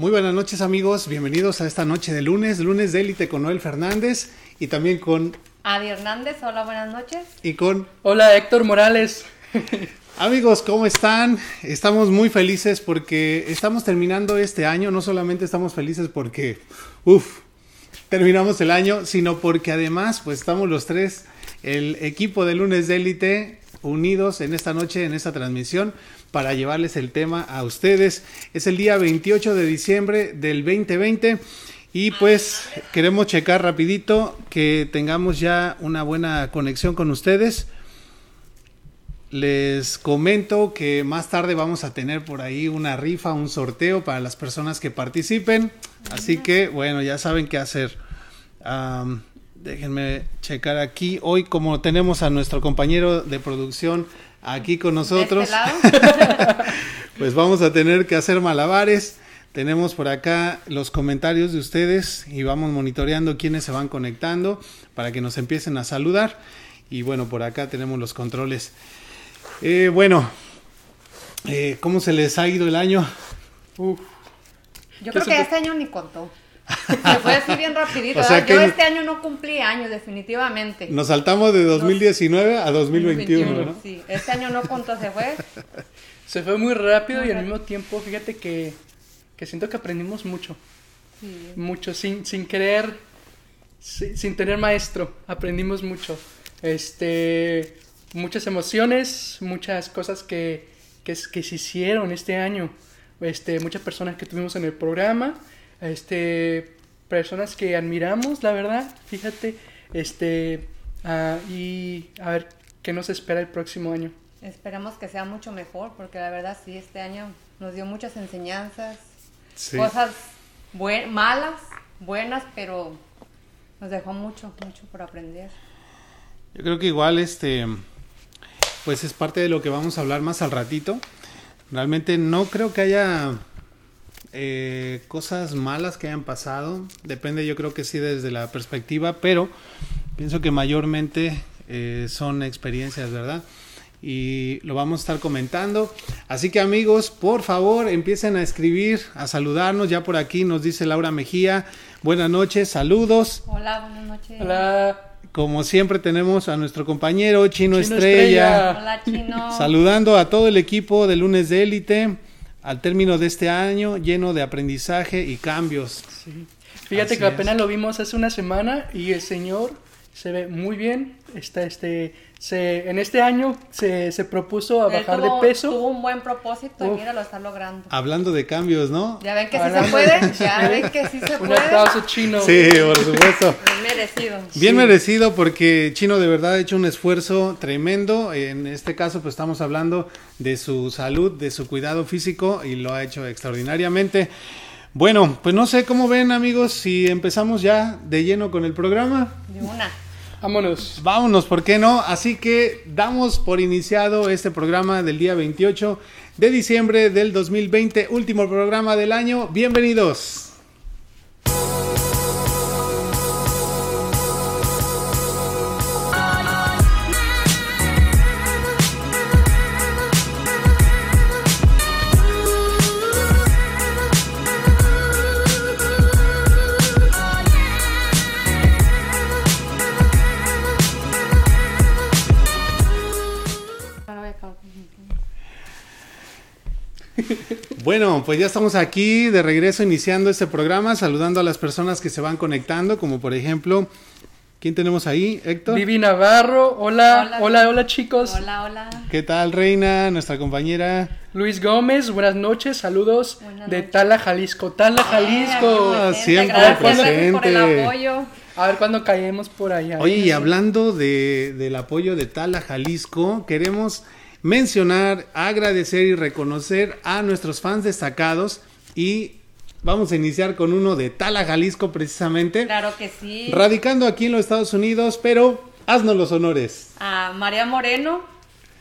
Muy buenas noches amigos, bienvenidos a esta noche de lunes, lunes de élite con Noel Fernández y también con... Adi Hernández, hola, buenas noches. Y con... Hola Héctor Morales. Amigos, ¿cómo están? Estamos muy felices porque estamos terminando este año, no solamente estamos felices porque, uff, terminamos el año, sino porque además, pues estamos los tres, el equipo de lunes de élite, unidos en esta noche, en esta transmisión para llevarles el tema a ustedes. Es el día 28 de diciembre del 2020 y pues queremos checar rapidito que tengamos ya una buena conexión con ustedes. Les comento que más tarde vamos a tener por ahí una rifa, un sorteo para las personas que participen. Así que bueno, ya saben qué hacer. Déjenme checar aquí. Hoy como tenemos a nuestro compañero de producción aquí con nosotros. Este pues vamos a tener que hacer malabares. Tenemos por acá los comentarios de ustedes y vamos monitoreando quiénes se van conectando para que nos empiecen a saludar. Y bueno, por acá tenemos los controles. Eh, bueno, eh, ¿cómo se les ha ido el año? Yo creo que este año ni contó. Se fue así bien rapidito. Yo este año no cumplí años, definitivamente. Nos saltamos de 2019 a 2021, ¿no? Sí, este año no contó, se fue. Se fue muy rápido y al mismo tiempo, fíjate que, que siento que aprendimos mucho. Mucho, sin, sin querer, sin, tener maestro, aprendimos mucho. Este, muchas emociones, muchas cosas que, que, que se hicieron este año. Este, muchas personas que tuvimos en el programa este, personas que admiramos, la verdad, fíjate, este, uh, y a ver qué nos espera el próximo año. Esperamos que sea mucho mejor, porque la verdad sí, este año nos dio muchas enseñanzas, cosas malas, buenas, pero nos dejó mucho, mucho por aprender. Yo creo que igual este, pues es parte de lo que vamos a hablar más al ratito. Realmente no creo que haya eh, cosas malas que hayan pasado. Depende, yo creo que sí, desde la perspectiva, pero pienso que mayormente eh, son experiencias, ¿verdad? Y lo vamos a estar comentando. Así que amigos, por favor, empiecen a escribir, a saludarnos. Ya por aquí nos dice Laura Mejía. Buenas noches, saludos. Hola, buenas noches. Hola. Como siempre tenemos a nuestro compañero Chino, Estrella. Hola, Chino. Saludando a todo el equipo de Lunes de Élite al término de este año lleno de aprendizaje y cambios. Fíjate que apenas lo vimos hace una semana y el Señor se ve muy bien. Está este, se, en este año se, se propuso a bajar de peso. Tuvo un buen propósito y mira, lo está logrando. Hablando de cambios, ¿no? Ya ven que sí se puede, ya ven que sí se puede. Un aplauso chino. Sí, por supuesto. Bien merecido. Bien merecido porque Chino de verdad ha hecho un esfuerzo tremendo. En este caso, pues estamos hablando de su salud, de su cuidado físico y lo ha hecho extraordinariamente. Bueno, pues no sé cómo ven amigos si empezamos ya de lleno con el programa. De una. Vámonos. Vámonos, ¿por qué no? Así que damos por iniciado este programa del día 28 de diciembre del 2020, último programa del año. Bienvenidos. Bueno, pues ya estamos aquí de regreso iniciando este programa, saludando a las personas que se van conectando, como por ejemplo, ¿quién tenemos ahí? Héctor. Vivi Navarro, hola, hola, hola, chicos. Hola, hola. ¿Qué tal, Reina, nuestra compañera? Luis Gómez, buenas noches, saludos de Tala, Jalisco. Tala, Jalisco. Ah, siempre presente. por el apoyo. A ver cuándo caemos por allá. Oye, y hablando de, del apoyo de Tala, Jalisco, queremos mencionar, agradecer y reconocer a nuestros fans destacados y vamos a iniciar con uno de Tala, Jalisco precisamente. Claro que sí. Radicando aquí en los Estados Unidos, pero haznos los honores. A María Moreno,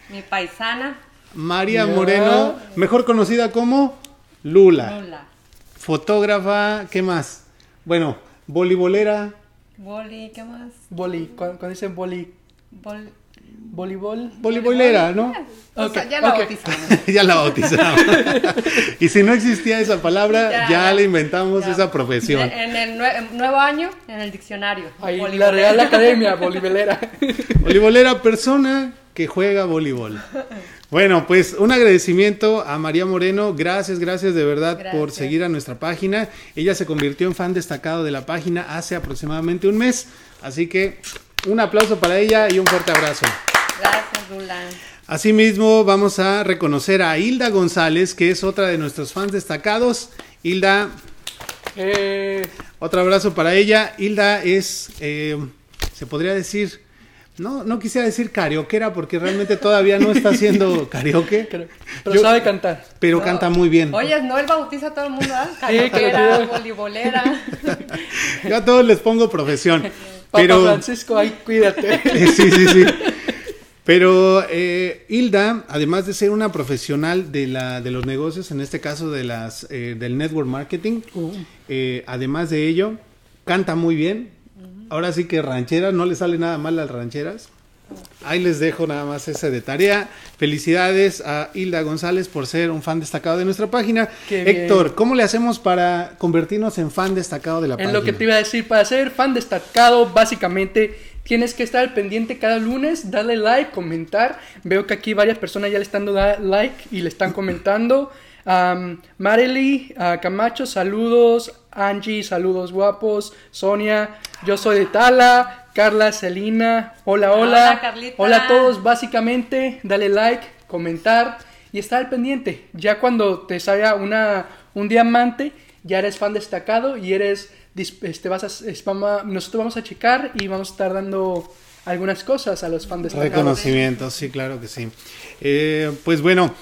mi paisana. María Moreno, mejor conocida como Lula. Lula. Fotógrafa, ¿qué más? Bueno, voleibolera. Boli, ¿qué más? Boli, cuando, dicen boli. Bol voleibol. Voleibolera, ¿no? ya la bautizamos. ya la bautizamos. y si no existía esa palabra, ya, le inventamos esa profesión. En el nuevo año, en el diccionario. Ahí, la Real Academia, voleibolera. voleibolera, persona que juega voleibol. Bueno, pues un agradecimiento a María Moreno. Gracias, gracias de verdad por seguir a nuestra página. Ella se convirtió en fan destacado de la página hace aproximadamente un mes. Así que un aplauso para ella y un fuerte abrazo. Gracias, Rulan. Asimismo, vamos a reconocer a Hilda González, que es otra de nuestros fans destacados. Hilda, eh. otro abrazo para ella. Hilda es, eh, se podría decir, no, no quisiera decir carioquera porque realmente todavía no está haciendo karaoke. Pero sabe cantar. Pero canta muy bien. Oye, no, él bautiza a todo el mundo, ¿ah? Carioquera, voleibolera. Yo a todos les pongo profesión. Pero... Francisco, ay, cuídate. sí, sí, sí. Pero eh, Hilda, además de ser una profesional de, la, de los negocios, en este caso de las, eh, del network marketing, uh. eh, además de ello, canta muy bien, ahora sí que rancheras, no le sale nada mal las rancheras. Ahí les dejo nada más ese de tarea. Felicidades a Hilda González por ser un fan destacado de nuestra página. Héctor, ¿cómo le hacemos para convertirnos en fan destacado de la página? Es lo que te iba a decir, para ser fan destacado, básicamente tienes que estar al pendiente cada lunes, darle like, comentar. Veo que aquí varias personas ya le están dando like y le están comentando. Um, Marily Camacho, saludos. Angie, saludos guapos. Sonia, yo soy de Tala. Carla, Celina, hola, hola. Hola, a todos, básicamente, dale like, comentar y estar al pendiente. Ya cuando te salga una, un diamante, ya eres fan destacado y eres, este, vas a, nosotros vamos a checar y vamos a estar dando algunas cosas a los fans destacados. Reconocimientos, sí, claro que sí. Eh, pues bueno.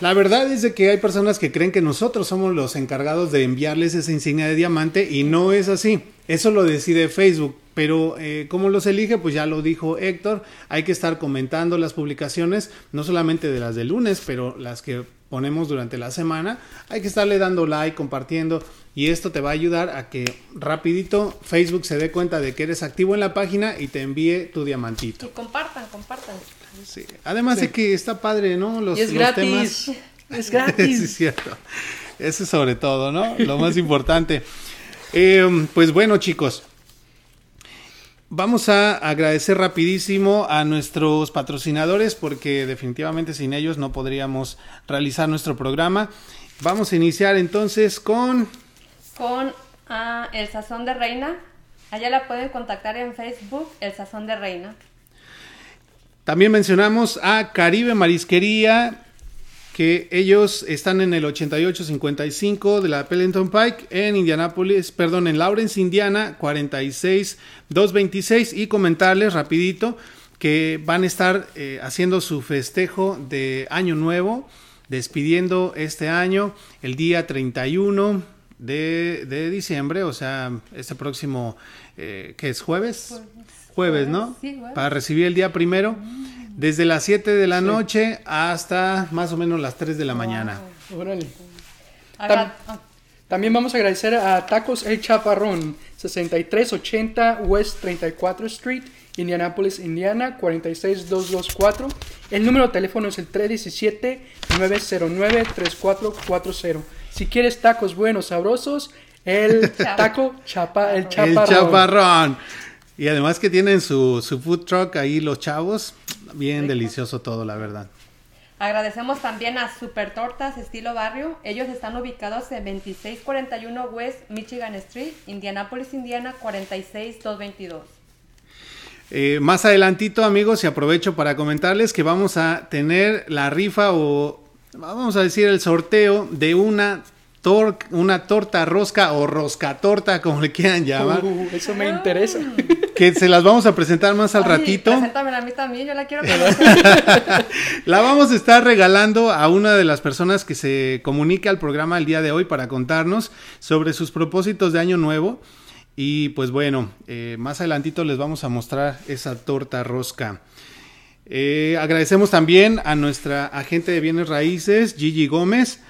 La verdad es de que hay personas que creen que nosotros somos los encargados de enviarles esa insignia de diamante y no es así. Eso lo decide Facebook. Pero eh, ¿cómo los elige? Pues ya lo dijo Héctor, hay que estar comentando las publicaciones, no solamente de las de lunes, pero las que ponemos durante la semana, hay que estarle dando like, compartiendo y esto te va a ayudar a que rapidito Facebook se dé cuenta de que eres activo en la página y te envíe tu diamantito. Y compartan, compartan. Sí. Además de que está padre, ¿no? Los, es gratis. Es gratis. sí, es cierto. Eso sobre todo, ¿no? Lo más importante. Eh, pues bueno, chicos. Vamos a agradecer rapidísimo a nuestros patrocinadores porque definitivamente sin ellos no podríamos realizar nuestro programa. Vamos a iniciar entonces con... Con ah, El Sazón de Reina. Allá la pueden contactar en Facebook, El Sazón de Reina. También mencionamos a Caribe Marisquería, que ellos están en el 8855 de la Pellington Pike en Indianapolis, perdón, en Lawrence, Indiana, 46226 y comentarles rapidito que van a estar eh, haciendo su festejo de Año Nuevo, despidiendo este año el día 31 de, diciembre, o sea, este próximo, eh, que es jueves, jueves, ¿no? Para recibir el día primero. Desde las 7 de la noche hasta más o menos las 3 de la mañana. Órale. también vamos a agradecer a Tacos El Chaparrón, 6380 West 34 Street, Indianapolis, Indiana, 46224. El número de teléfono es el 317-909-3440. Si quieres tacos buenos, sabrosos, el taco chapa, el chaparrón. El chaparrón. Y además que tienen su, su food truck ahí los chavos. Bien delicioso todo, la verdad. Agradecemos también a Super Tortas Estilo Barrio. Ellos están ubicados en 2641 West Michigan Street, Indianapolis, Indiana 46222. Eh, más adelantito, amigos, y aprovecho para comentarles que vamos a tener la rifa o vamos a decir el sorteo de una una torta rosca o rosca torta, como le quieran llamar. Uh, eso me interesa. Que se las vamos a presentar más al ratito. Preséntamela a mí también, yo la quiero la vamos a estar regalando a una de las personas que se comunique al programa el día de hoy para contarnos sobre sus propósitos de año nuevo. Y pues bueno, eh, más adelantito les vamos a mostrar esa torta rosca. Eh, agradecemos también a nuestra agente de bienes raíces, Gigi Gómez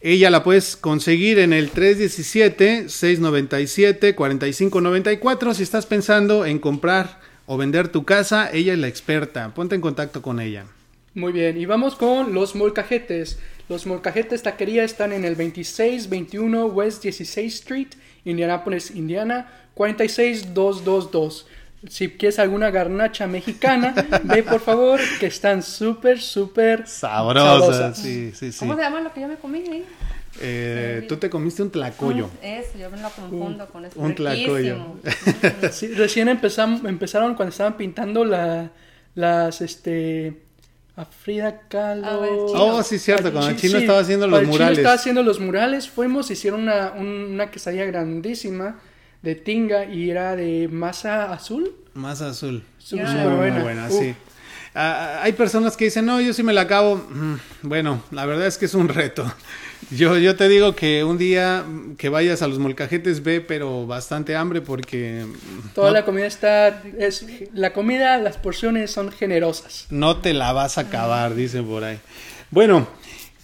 ella la puedes conseguir en el 317-697-4594 si estás pensando en comprar o vender tu casa, ella es la experta. Ponte en contacto con ella. Muy bien, y vamos con los molcajetes. Los molcajetes taquería están en el 2621 West 16 Street, Indianapolis, Indiana, 46222. Si quieres alguna garnacha mexicana, ve por favor, que están súper, súper sabrosas. Sí, sí, sí. ¿Cómo se llama lo que yo me comí ahí? Eh, tú te comiste un tlacoyo. Mm, eso, yo me lo confundo con eso. Un tlacoyo. sí, recién empezamos, empezaron cuando estaban pintando la, las, este, a Frida Kahlo. oh, sí, cierto, cuando el chino estaba haciendo los murales. El chino estaba haciendo los murales, fuimos, hicieron una, una quesadilla grandísima de tinga y era de masa azul. Masa azul. Súper buena. buena sí. Ah, hay personas que dicen, no, yo sí me la acabo. Mm, bueno, la verdad es que es un reto. Yo, yo te digo que un día que vayas a los molcajetes ve, pero bastante hambre porque... Toda la comida está... Es, la comida, las porciones son generosas. No te la vas a acabar, dicen por ahí. Bueno,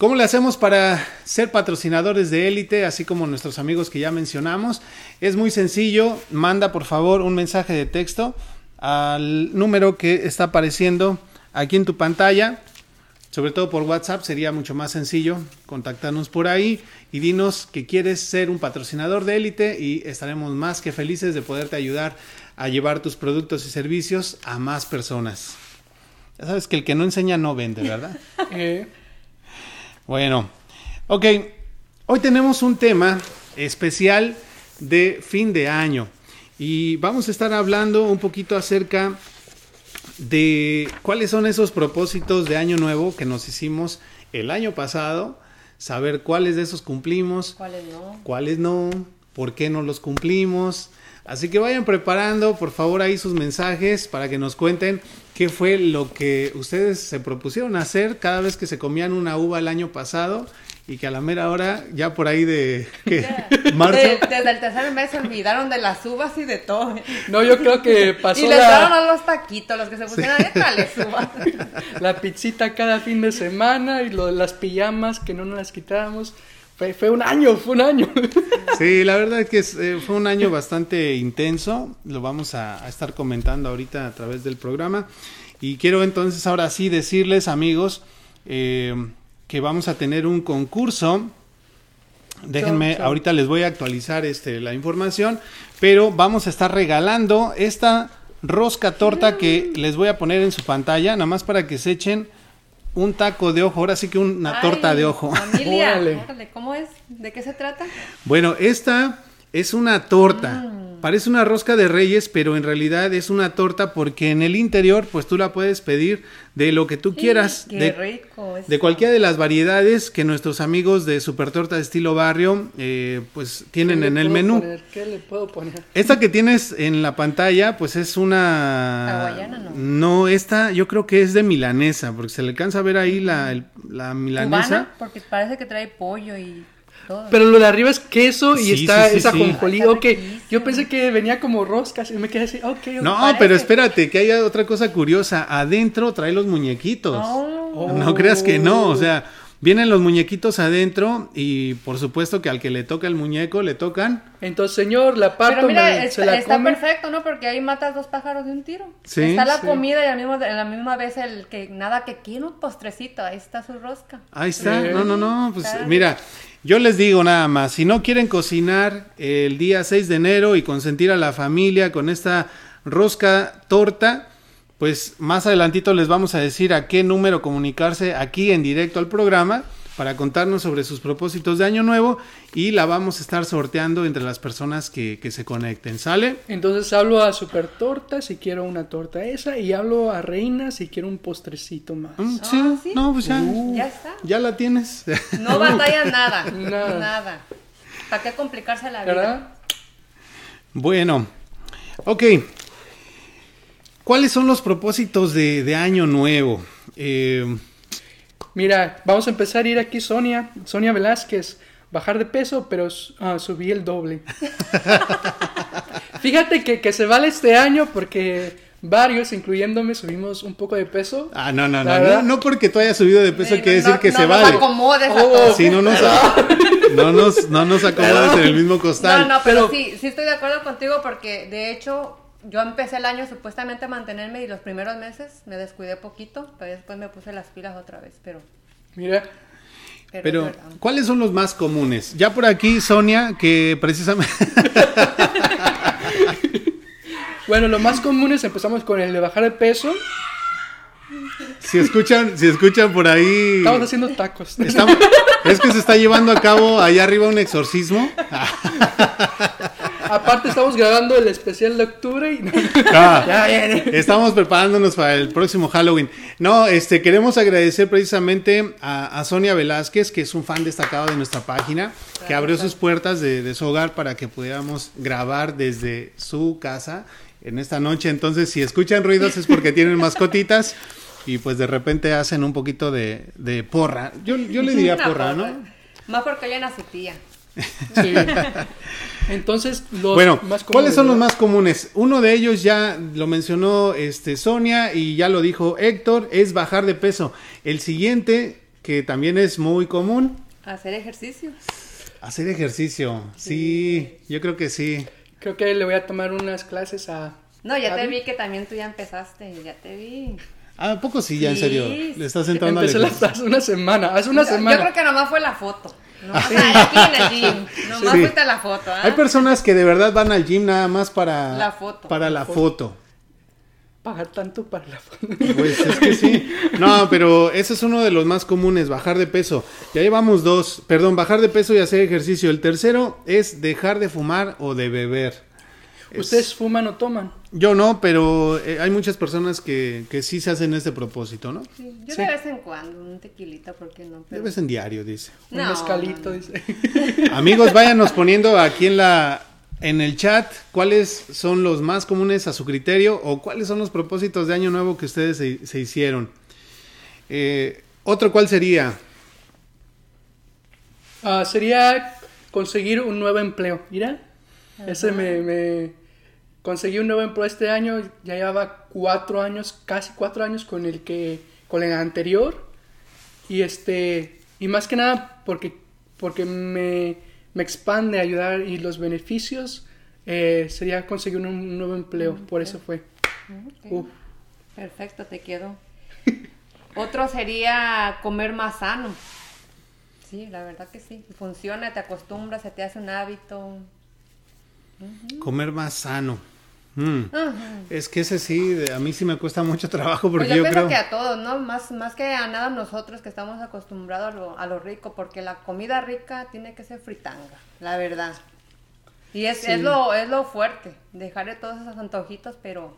¿cómo le hacemos para ser patrocinadores de élite, así como nuestros amigos que ya mencionamos? Es muy sencillo, manda por favor un mensaje de texto al número que está apareciendo aquí en tu pantalla sobre todo por WhatsApp sería mucho más sencillo contactarnos por ahí y dinos que quieres ser un patrocinador de élite y estaremos más que felices de poderte ayudar a llevar tus productos y servicios a más personas. Ya sabes que el que no enseña no vende, ¿verdad? Eh. Bueno, ok, hoy tenemos un tema especial de fin de año y vamos a estar hablando un poquito acerca de cuáles son esos propósitos de año nuevo que nos hicimos el año pasado, saber cuáles de esos cumplimos, cuáles no, cuáles no, por qué no los cumplimos. Así que vayan preparando, por favor, ahí sus mensajes para que nos cuenten qué fue lo que ustedes se propusieron hacer cada vez que se comían una uva el año pasado y que a la mera hora, ya por ahí de marzo. desde el tercer mes se olvidaron de las uvas y de todo. No, yo creo que pasó. Y le la... a los taquitos, los que se pusieron sí. a les uvas. La pizzita cada fin de semana y lo de las pijamas que no nos las quitábamos. Fue, fue un año, fue un año. Sí, la verdad es que eh, fue un año bastante intenso. Lo vamos a, a estar comentando ahorita a través del programa. Y quiero entonces ahora sí decirles, amigos, eh, que vamos a tener un concurso. Déjenme, ahorita les voy a actualizar este, la información, pero vamos a estar regalando esta rosca torta que les voy a poner en su pantalla, nada más para que se echen un taco de ojo, ahora sí que una torta de ojo. Familia, ¿cómo es? ¿De qué se trata? Bueno, esta es una torta. Mm. Parece una rosca de reyes, pero en realidad es una torta porque en el interior, pues tú la puedes pedir de lo que tú quieras. Qué de, rico. De cualquiera de las variedades que nuestros amigos de Super Torta de estilo barrio, eh, pues tienen en el menú. ¿Qué le puedo poner? Esta que tienes en la pantalla, pues es una. Hawaiana, no. No, esta yo creo que es de milanesa, porque se le alcanza a ver ahí la, la milanesa. ¿Cubana? Porque parece que trae pollo y pero lo de arriba es queso y está esa sí, Ok, yo pensé que venía como roscas y me quedé así, ok. No, pero espérate, que hay otra cosa curiosa. Adentro trae los muñequitos. Oh. No creas que no, o sea, vienen los muñequitos adentro y por supuesto que al que le toca el muñeco le tocan. Entonces, señor, la parto, Pero mira, está, está perfecto, ¿no? Porque ahí matas dos pájaros de un tiro. Sí, está la comida y al mismo, en la misma vez el que nada que quiere un postrecito, ahí está su rosca. Ahí está, no, no, no, pues mira. Yo les digo nada más, si no quieren cocinar el día 6 de enero y consentir a la familia con esta rosca torta, pues más adelantito les vamos a decir a qué número comunicarse aquí en directo al programa para contarnos sobre sus propósitos de año nuevo y la vamos a estar sorteando entre las personas que, se conecten, ¿sale? Entonces hablo a Super Torta si quiero una torta esa y hablo a Reina si quiero un postrecito más. Mm, ah, ¿sí? no, pues ya, uh. ya está. Ya la tienes. No batalla nada, nada. nada. ¿Para qué complicarse la vida? Bueno, ok. ¿Cuáles son los propósitos de, de año nuevo? Eh, Mira, vamos a empezar a ir aquí Sonia, Sonia Velázquez, bajar de peso, pero uh, subí el doble. Fíjate que, que se vale este año porque varios, incluyéndome, subimos un poco de peso. Ah, no, no, no, no, porque tú hayas subido de peso quiere decir que se vale. Nos acomodes oh, sí, no nos, no nos, no nos acomodes en el mismo costal. No, no, pero, sí, sí estoy de acuerdo contigo porque de hecho yo empecé el año supuestamente a mantenerme y los primeros meses me descuidé poquito, pero después me puse las pilas otra vez, pero... Mira. Pero, ¿cuáles son los más comunes? Ya por aquí, Sonia, que precisamente... bueno, los más comunes empezamos con el de bajar de peso. Si escuchan, si escuchan por ahí. Estamos haciendo tacos. es que se está llevando a cabo allá arriba un exorcismo. Aparte estamos grabando el especial de octubre y ah, estamos preparándonos para el próximo Halloween. No, este queremos agradecer precisamente a, Sonia Velázquez, que es un fan destacado de nuestra página, que abrió sus puertas de, de su hogar para que pudiéramos grabar desde su casa en esta noche. Entonces, si escuchan ruidos es porque tienen mascotitas y pues de repente hacen un poquito de, de porra. Yo, yo le diría porra, ¿no? Más porque hay una tía. Sí. Entonces, los bueno, ¿cuáles son los más comunes? Uno de ellos ya lo mencionó este, Sonia y ya lo dijo Héctor, es bajar de peso. El siguiente, que también es muy común. Hacer ejercicio. Hacer ejercicio, sí, yo creo que sí. Creo que le voy a tomar unas clases a... No, ya te vi que también tú ya empezaste, ya te vi. Ah, poco sí, ya en serio. Le estás entrando Empecé a hace una semana, hace una semana. Yo creo que nomás fue la foto. No, sí. aquí en el gym. Nomás fuiste la foto. ¿eh? Hay personas que de verdad van al gym nada más para la foto. Para la, foto. Pagar tanto para la foto. Pues es que sí. No, pero ese es uno de los más comunes, bajar de peso. Ya llevamos dos. Perdón, bajar de peso y hacer ejercicio. El tercero es dejar de fumar o de beber. ¿Ustedes fuman o toman? Yo no, pero eh, hay muchas personas que, que sí se hacen este propósito, ¿no? Sí, yo de vez en cuando, un tequilita, ¿por qué no? De vez en diario, dice. Un mezcalito, dice. Amigos, váyanos poniendo aquí en la en el chat cuáles son los más comunes a su criterio o cuáles son los propósitos de año nuevo que ustedes se, hicieron. Eh, otro, ¿cuál sería? Ah, sería conseguir un nuevo empleo. ¿Mira? Ese me conseguí un nuevo empleo este año, ya llevaba cuatro años, casi cuatro años con el que, con el anterior. Y este, y más que nada porque, porque me, me expande ayudar y los beneficios eh, sería conseguir un, nuevo empleo, por eso fue. Perfecto, te quedo. Otro sería comer más sano. Sí, la verdad que sí. Funciona, te acostumbras, se te hace un hábito. Comer más sano. Mm. Es que ese sí, a mí sí me cuesta mucho trabajo porque pues yo, creo que a todos, ¿no? Más, más que a nada nosotros que estamos acostumbrados a lo, a lo rico, porque la comida rica tiene que ser fritanga, la verdad. Y es, es, lo, es lo fuerte, dejarle todos esos antojitos, pero...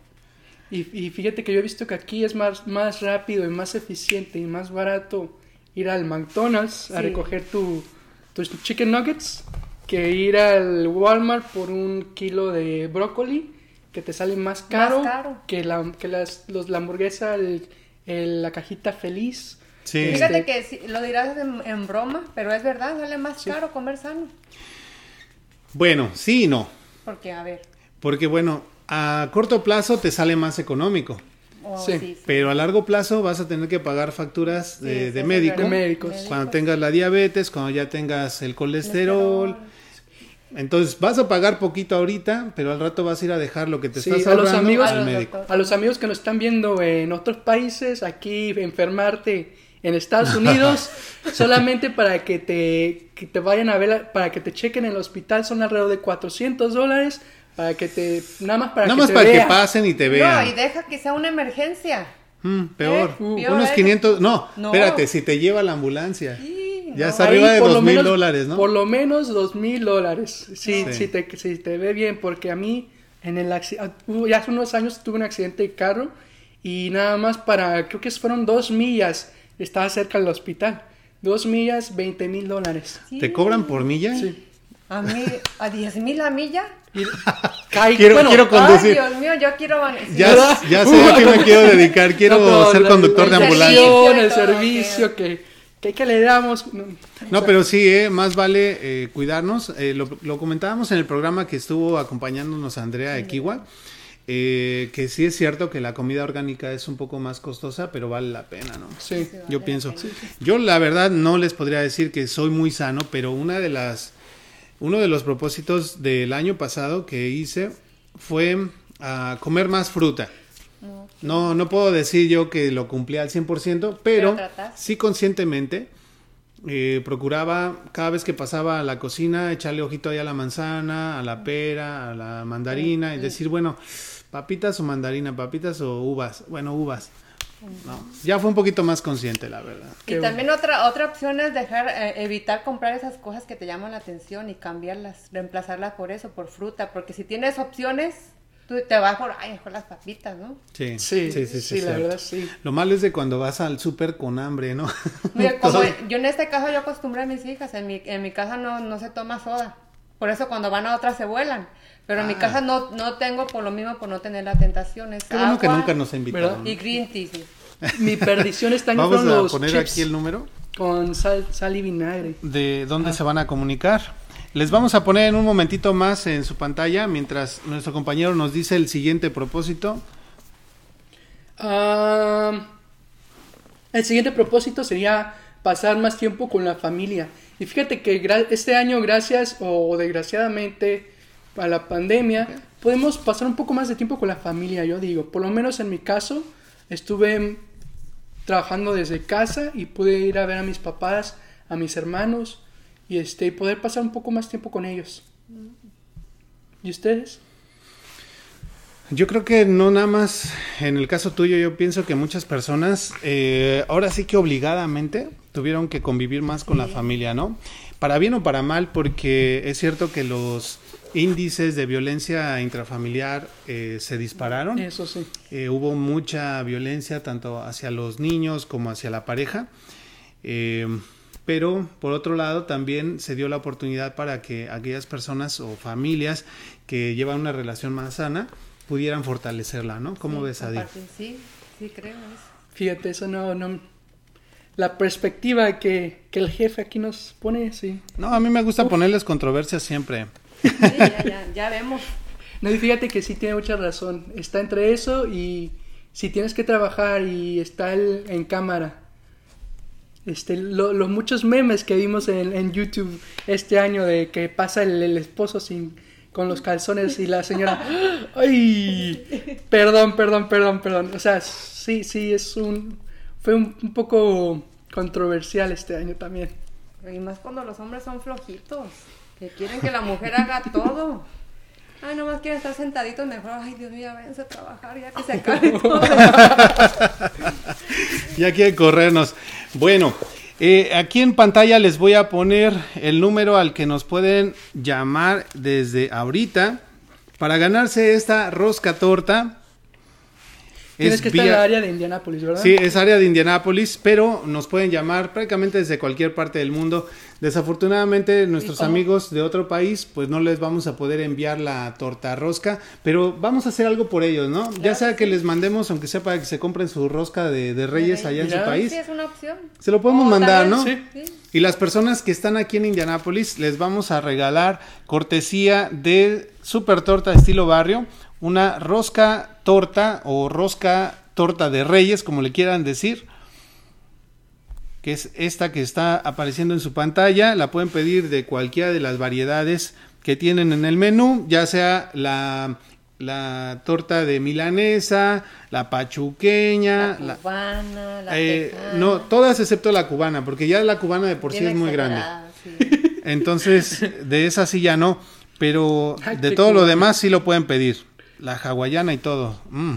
Y, y, fíjate que yo he visto que aquí es más, más rápido y más eficiente y más barato ir al McDonald's a recoger tu, tus chicken nuggets que ir al Walmart por un kilo de brócoli que te sale más caro, que, la, que las, los, la hamburguesa, el, la cajita feliz. Sí. Fíjate este que lo dirás en, broma, pero es verdad, sale más caro comer sano. Bueno, sí y no. Porque, a ver. Porque, bueno, a corto plazo te sale más económico. Oh, sí. Pero a largo plazo vas a tener que pagar facturas de, de médico. médicos. Cuando tengas la diabetes, cuando ya tengas el colesterol entonces vas a pagar poquito ahorita, pero al rato vas a ir a dejar lo que te estás a los amigos, al médico. A los amigos que nos están viendo en otros países, aquí enfermarte en Estados Unidos, solamente para que te, que te vayan a ver, para que te chequen en el hospital son alrededor de 400 dólares, para que te, nada más para nada más para que pasen y te vean. No, y deja que sea una emergencia. Mm, peor, ¿Eh? unos 500, no, espérate, si te lleva la ambulancia. Ya está arriba de dos mil dólares, ¿no? Por lo menos dos mil dólares. Si, si, te, si te ve bien, porque a mí, en el ah, ya hace unos años tuve un accidente de carro y nada más para, creo que fueron dos millas, estaba cerca del hospital. Dos millas, veinte mil dólares. ¿Te cobran por milla? Sí. A mí, a diez mil la milla. quiero, quiero conducir. Ay, Dios mío, yo quiero. Ya, ya sé a qué me quiero dedicar. Quiero ser conductor de ambulancia. El servicio que que, le damos. No, pero sí, eh, más vale eh, cuidarnos. Eh, lo, comentábamos en el programa que estuvo acompañándonos Andrea Equiwa, que sí es cierto que la comida orgánica es un poco más costosa, pero vale la pena, ¿no? Sí, yo pienso. Yo la verdad no les podría decir que soy muy sano, pero una de las, uno de los propósitos del año pasado que hice fue a comer más fruta. No, no puedo decir yo que lo cumplía al 100%, pero, sí conscientemente eh, procuraba cada vez que pasaba a la cocina echarle ojito ahí a la manzana, a la pera, a la mandarina y decir, bueno, papitas o mandarina, papitas o uvas, bueno, uvas. No, ya fue un poquito más consciente, la verdad. Y también otra otra opción es dejar eh, evitar comprar esas cosas que te llaman la atención y cambiarlas, reemplazarlas por eso, por fruta, porque si tienes opciones, tú te vas por, ay, mejor las papitas, ¿no? Sí, sí, sí, sí, la verdad sí. Lo malo es de cuando vas al súper con hambre, ¿no? Mira, como yo en este caso yo acostumbré a mis hijas, en mi, en mi casa no, no se toma soda, por eso cuando van a otras se vuelan. Pero en mi ah. casa no, no tengo por lo mismo por no tener la tentación. Es Qué bueno que nunca nos ha invitado. Y green tea. Mi perdición está en Vamos a poner aquí el número. Con sal, sal y vinagre. De dónde se van a comunicar. Les vamos a poner en un momentito más en su pantalla mientras nuestro compañero nos dice el siguiente propósito. Ah, el siguiente propósito sería pasar más tiempo con la familia. Y fíjate que este año, gracias o desgraciadamente a la pandemia, podemos pasar un poco más de tiempo con la familia, yo digo. Por lo menos en mi caso, estuve trabajando desde casa y pude ir a ver a mis papás, a mis hermanos y este poder pasar un poco más tiempo con ellos. ¿Y ustedes? Yo creo que no nada más en el caso tuyo, yo pienso que muchas personas eh, ahora sí que obligadamente tuvieron que convivir más con la familia, ¿no? Para bien o para mal, porque es cierto que los índices de violencia intrafamiliar eh, se dispararon. Eso sí. Eh, hubo mucha violencia tanto hacia los niños como hacia la pareja. Pero por otro lado también se dio la oportunidad para que aquellas personas o familias que llevan una relación más sana pudieran fortalecerla, ¿no? ¿Cómo ves, Adi? Sí, sí creo eso. Fíjate, eso no, no, la perspectiva que, que, el jefe aquí nos pone, sí. No, a mí me gusta ponerles controversia siempre. Sí, ya, ya, ya vemos. No, y fíjate que sí tiene mucha razón. Está entre eso y si tienes que trabajar y está el, en cámara. Este, los muchos memes que vimos en, en, YouTube este año de que pasa el, el, esposo sin con los calzones y la señora ay perdón perdón perdón perdón o sea sí sí es un fue un, un poco controversial este año también y más cuando los hombres son flojitos que quieren que la mujer haga todo. Ay, nomás quieren estar sentaditos mejor. Ay, Dios mío, váyanse a trabajar ya que se acabe todo. ya quieren corrernos. Bueno, eh, aquí en pantalla les voy a poner el número al que nos pueden llamar desde ahorita para ganarse esta rosca torta Tienes que estar en el área de Indianápolis, ¿verdad? Sí, es área de Indianápolis, pero nos pueden llamar prácticamente desde cualquier parte del mundo. Desafortunadamente, nuestros amigos de otro país, pues no les vamos a poder enviar la torta rosca, pero vamos a hacer algo por ellos, ¿no? Ya sea que les mandemos, aunque sea para que se compren su rosca de, Reyes allá en su país. Sí, es una opción. Se lo podemos mandar, ¿no? Sí. Y las personas que están aquí en Indianápolis, les vamos a regalar cortesía de Super Torta estilo barrio una rosca torta o rosca torta de reyes, como le quieran decir, que es esta que está apareciendo en su pantalla. La pueden pedir de cualquiera de las variedades que tienen en el menú, ya sea la, la torta de milanesa, la pachuqueña, la cubana, la, eh, no, todas excepto la cubana, porque ya la cubana de por sí es muy grande. Entonces, de esa sí ya no, pero de todo lo demás sí lo pueden pedir. La hawaiana y todo. Mm.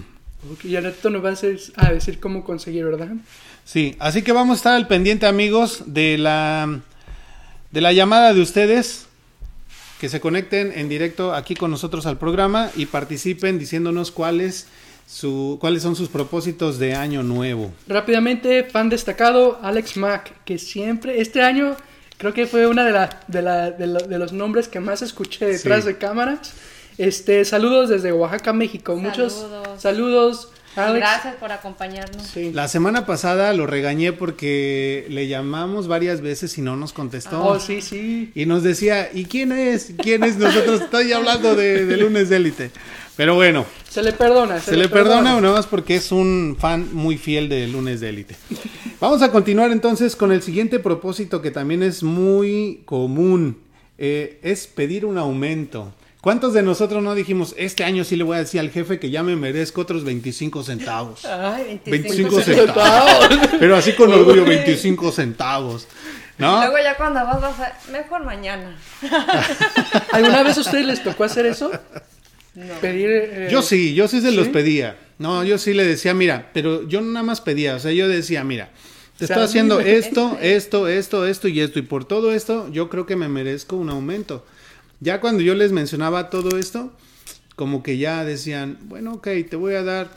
Y al rato nos vas a decir cómo conseguir, ¿verdad? Sí, así que vamos a estar al pendiente, amigos, de la, de la llamada de ustedes. Que se conecten en directo aquí con nosotros al programa y participen diciéndonos cuáles su, cuáles son sus propósitos de año nuevo. Rápidamente, fan destacado, Alex Mack, que siempre, este año creo que fue una de, la, de, la, de, los nombres que más escuché detrás de cámaras. Este, saludos desde Oaxaca, México. Muchos saludos. Gracias por acompañarnos. La semana pasada lo regañé porque le llamamos varias veces y no nos contestó. Oh, sí, sí. Y nos decía, ¿y quién es? ¿Quién es? Nosotros estoy hablando de, lunes de élite. Pero bueno. Se le perdona. Se, le, perdona, perdona una más porque es un fan muy fiel de lunes de élite. Vamos a continuar entonces con el siguiente propósito que también es muy común. Eh, es pedir un aumento ¿Cuántos de nosotros no dijimos, este año sí le voy a decir al jefe que ya me merezco otros 25 centavos? Ay, 25, 25 centavos. Pero así con orgullo, 25 centavos. ¿No? Luego ya cuando vas vas a... Mejor mañana. ¿Alguna vez a ustedes les tocó hacer eso? No. Pedir, eh, Yo sí, yo sí se los pedía. No, yo sí le decía, mira, pero yo nada más pedía, o sea, yo decía, mira, te estoy haciendo esto, esto, esto, esto y esto, y por todo esto yo creo que me merezco un aumento. Ya cuando yo les mencionaba todo esto, como que ya decían, bueno, ok, te voy a dar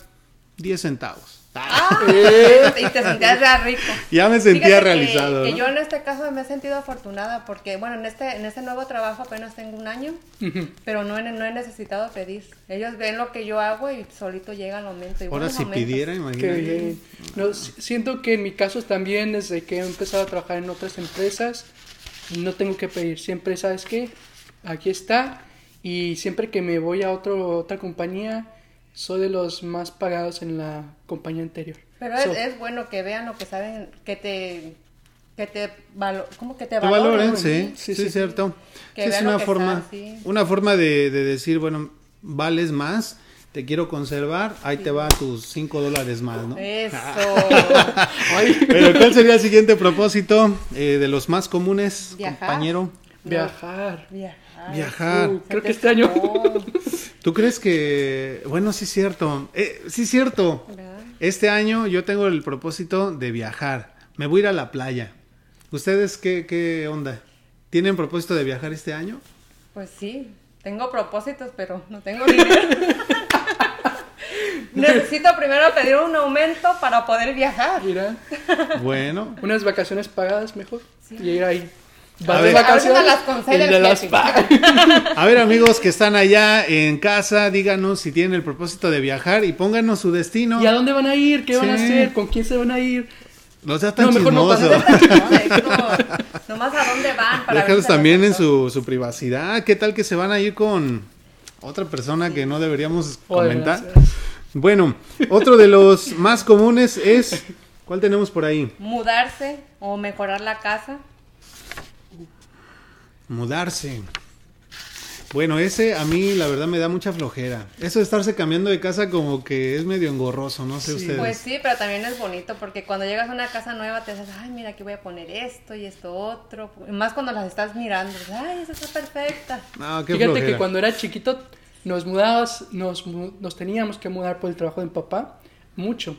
10 centavos. Ah, y te sentías ya rico. Ya me sentía realizado. Que, yo en este caso me he sentido afortunada porque, bueno, en este, en este nuevo trabajo apenas tengo un año, pero no he, no he necesitado pedir. Ellos ven lo que yo hago y solito llega el momento. Ahora si pidiera, imagínate. No, siento que en mi caso también, desde que he empezado a trabajar en otras empresas, no tengo que pedir. Siempre, ¿sabes qué? Aquí está. Y siempre que me voy a otro, otra compañía soy de los más pagados en la compañía anterior. Pero es, bueno que vean lo que saben, que te que te ¿cómo que te, valoren, sí, sí, sí, cierto. es una forma, una forma de, decir, bueno, vales más, te quiero conservar, ahí te va tus 5 dólares más, ¿no? Eso. Pero ¿cuál sería el siguiente propósito eh, de los más comunes, compañero? Viajar. Viajar. Viajar. creo que este año. ¿Tú crees que.? Bueno, sí es cierto. Eh, sí es cierto. Este año yo tengo el propósito de viajar. Me voy a ir a la playa. ¿Ustedes qué, qué onda? ¿Tienen propósito de viajar este año? Pues sí. Tengo propósitos, pero no tengo dinero. Necesito primero pedir un aumento para poder viajar. Mira. Bueno. Unas vacaciones pagadas mejor. Y ir ahí a ver, a ver amigos que están allá en casa, díganos si tienen el propósito de viajar y pónganos su destino. ¿Y a dónde van a ir? ¿Qué van a hacer? ¿Con quién se van a ir? No seas tan no, chismoso. No, nomás a dónde van. Para también en su, su, privacidad. ¿Qué tal que se van a ir con otra persona que no deberíamos comentar? Bueno, otro de los más comunes es... ¿Cuál tenemos por ahí? Mudarse o mejorar la casa. Mudarse. Bueno, ese a mí la verdad me da mucha flojera. Eso de estarse cambiando de casa como que es medio engorroso, no sé ustedes. Pues sí, pero también es bonito porque cuando llegas a una casa nueva te dices, ay, mira, aquí voy a poner esto y esto otro. Más cuando las estás mirando, ay, esa está perfecta. No, qué Fíjate que cuando era chiquito nos mudabas, nos, nos teníamos que mudar por el trabajo de mi papá, mucho.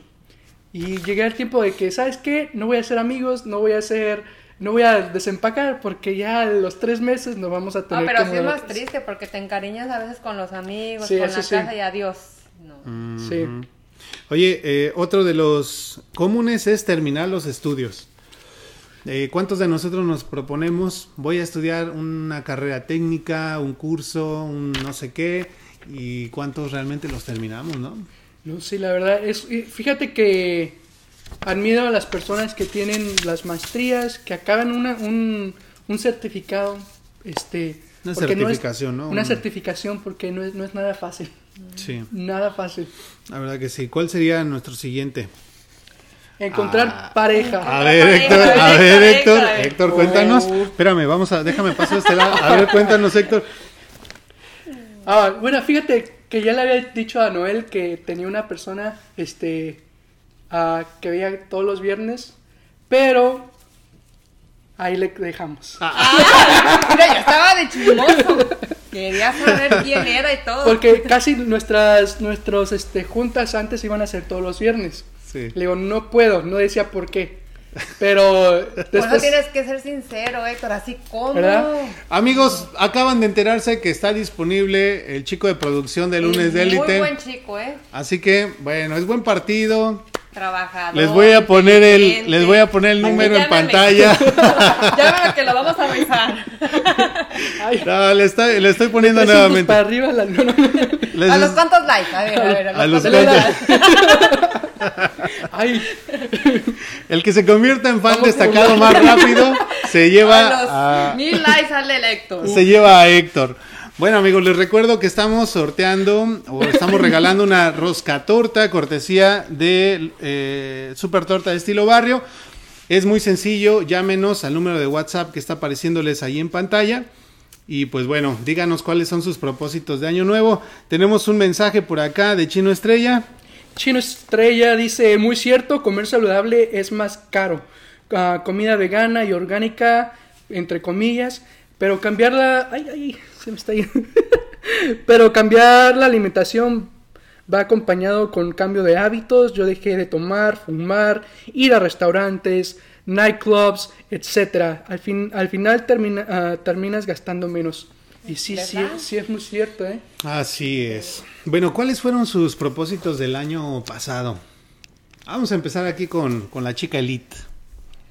Y llegué al tiempo de que, ¿sabes qué? No voy a ser amigos, no voy a ser no voy a desempacar porque ya los tres meses no vamos a tener. No, pero sí es más triste porque te encariñas a veces con los amigos, con la casa y adiós. Sí. Oye, eh, otro de los comunes es terminar los estudios. Eh, ¿Cuántos de nosotros nos proponemos? Voy a estudiar una carrera técnica, un curso, un no sé qué, y cuántos realmente los terminamos, ¿no? No, sí, la verdad es, fíjate que Admiro a las personas que tienen las maestrías, que acaban una, un, un certificado, este... Una certificación, no, Una certificación porque no es, no es nada fácil. Sí. Nada fácil. La verdad que sí. ¿Cuál sería nuestro siguiente? Encontrar ah. pareja. A ver, Héctor, a ver, Héctor, Héctor, cuéntanos. Oh. Espérame, vamos a, déjame pasar este lado. A ver, cuéntanos, Héctor. Ah, bueno, fíjate que ya le había dicho a Noel que tenía una persona, este, que veía todos los viernes, pero ahí le dejamos. Ah, mira, ya estaba de chismoso. Quería saber quién era y todo. Porque casi nuestras nuestros, este, juntas antes iban a ser todos los viernes. Le digo, no puedo, no decía por qué. Pero después... Bueno, tienes que ser sincero, Héctor, así como... Amigos, acaban de enterarse que está disponible el chico de producción de Lunes de Élite. Muy buen chico, ¿eh? Así que, bueno, es buen partido. Trabajador. Les voy a poner el, les voy a poner el número en pantalla. ya que lo vamos a revisar. no, le estoy, le estoy poniendo nuevamente. Para arriba la, ¿A los cuantos likes? A ver, a ver. A los, Ay. El que se convierta en fan destacado más rápido se lleva a, los a... mil likes sale Héctor. Se lleva a Héctor. Bueno amigos, les recuerdo que estamos sorteando o estamos regalando una rosca torta cortesía de eh, Super Torta de estilo barrio. Es muy sencillo, llámenos al número de WhatsApp que está apareciéndoles ahí en pantalla Y pues bueno, díganos cuáles son sus propósitos de año nuevo. Tenemos un mensaje por acá de Chino Estrella. Chino Estrella dice, muy cierto, comer saludable es más caro. Ah, comida vegana y orgánica, entre comillas, pero cambiarla... Ay, ay, se me está yendo. pero cambiar la alimentación va acompañado con cambio de hábitos. Yo dejé de tomar, fumar, ir a restaurantes, nightclubs, etc. Al, fin, al final termina, ah, terminas gastando menos. Y sí, sí, sí es muy cierto, ¿eh? Así es. Bueno, ¿cuáles fueron sus propósitos del año pasado? Vamos a empezar aquí con, la chica Elite.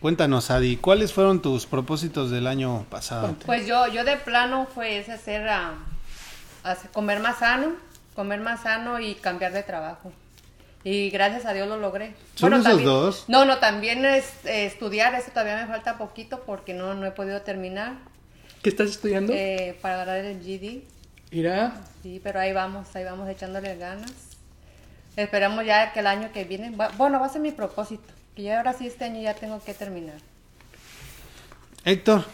Cuéntanos, Adi, ¿cuáles fueron tus propósitos del año pasado? Pues yo, yo de plano fue ese hacer, a, comer más sano, comer más sano y cambiar de trabajo. Y gracias a Dios lo logré. ¿Son esos dos? No, no, también es, estudiar, eso todavía me falta poquito porque no, no he podido terminar. ¿Qué estás estudiando? Eh, para ganar el GD. Mira. Sí, pero ahí vamos, ahí vamos echándole ganas. Esperamos ya que el año que viene, bueno, va a ser mi propósito, que ya ahora sí este año ya tengo que terminar. Héctor,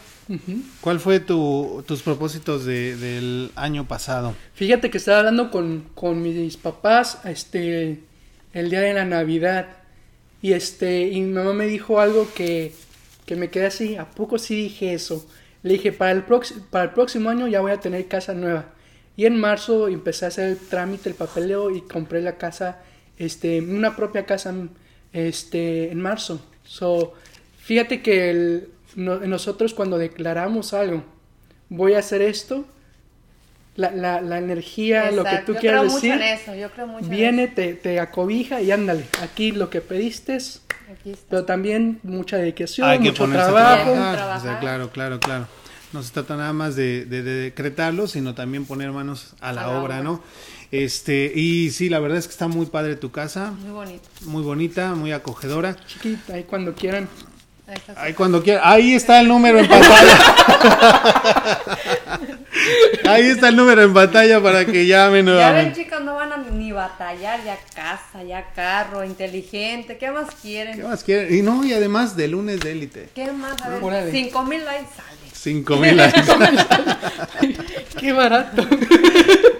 ¿cuál fue tu, tus propósitos del año pasado? Fíjate que estaba hablando con, con mis papás este, el día de la Navidad y, este, y mi mamá me dijo algo que, que me quedé así, ¿a poco sí dije eso? Le dije, para el, para el próximo año ya voy a tener casa nueva. Y en marzo empecé a hacer el trámite, el papeleo y compré la casa, este, una propia casa este, en marzo. So, fíjate que nosotros cuando declaramos algo, voy a hacer esto, la, la, la energía, lo que tú quieras decir, viene, Te, te acobija y ándale, aquí lo que pediste pero también mucha dedicación, mucho trabajo. claro, claro, claro. No se trata nada más de, decretarlo, sino también poner manos a la, obra, ¿no? Este, y sí, la verdad es que está muy padre tu casa. Muy bonita. Muy bonita, muy acogedora. Chiquita, ahí cuando quieran. Ahí cuando quieran. Ahí está el número en pantalla. Ahí está el número en pantalla para que llamen nuevamente. Ya ven, chicos, no van a ni batallar, ya casa, ya carro, inteligente, ¿qué más quieren? ¿Qué más quieren? Y no, y además de lunes de élite. ¿Qué más? A ver, cinco mil likes sale. Cinco mil likes. Qué barato.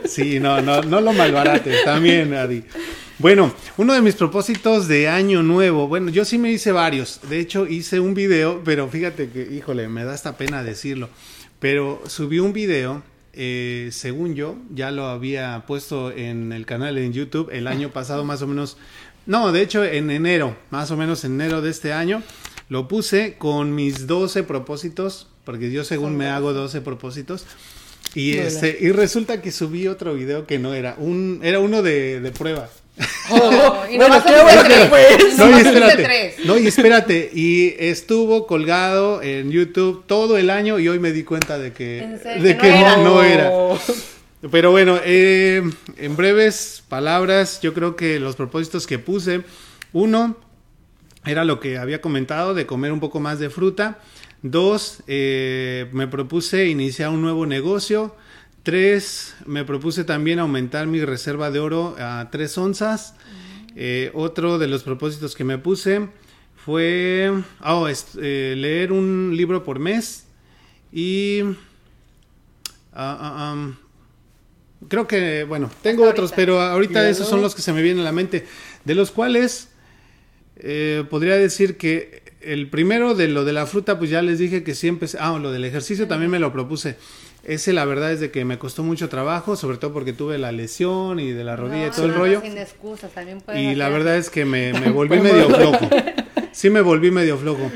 Sí, no, no, no lo malbarates, también, Adi. Bueno, uno de mis propósitos de año nuevo, bueno, yo sí me hice varios. De hecho, hice un video, pero fíjate que, híjole, me da esta pena decirlo. Pero subí un video eh, según yo, ya lo había puesto en el canal en YouTube el año pasado más o menos. No, de hecho en enero, más o menos en enero de este año, lo puse con mis 12 propósitos, porque yo según me hago 12 propósitos. Y, este, y resulta que subí otro video que no era, un, era uno de, de prueba. Oh, y no, y espérate. No, y espérate. Y estuvo colgado en YouTube todo el año y hoy me di cuenta de que, de que no, era. Pero bueno, eh, en breves palabras, yo creo que los propósitos que puse, uno, era lo que había comentado de comer un poco más de fruta. Dos, eh, me propuse iniciar un nuevo negocio. Tres, me propuse también aumentar mi reserva de oro a tres onzas. Eh, otro de los propósitos que me puse fue oh, eh, leer un libro por mes y ah, ah, creo que, bueno, tengo otros, pero ahorita esos son los que se me vienen a la mente, de los cuales eh, podría decir que el primero de lo de la fruta, pues ya les dije que siempre, ah, lo del ejercicio también me lo propuse. Ese la verdad es de que me costó mucho trabajo, sobre todo porque tuve la lesión y de la rodilla y todo el rollo. Sin excusas, también y la verdad es que me, volví medio flojo. Sí me volví medio flojo.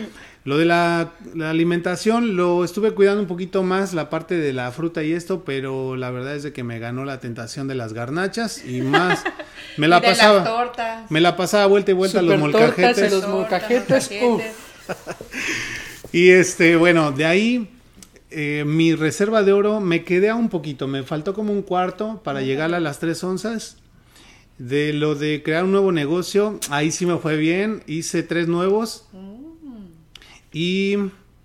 Lo de la, alimentación lo estuve cuidando un poquito más, la parte de la fruta y esto, pero la verdad es de que me ganó la tentación de las garnachas y más. Me la pasaba. Me la pasaba vuelta y vuelta a los molcajetes. Los molcajetes. y este, bueno, de ahí eh, mi reserva de oro me quedé a un poquito, me faltó como un cuarto para llegar a las tres onzas. De lo de crear un nuevo negocio, ahí sí me fue bien, hice tres nuevos. Mm. Y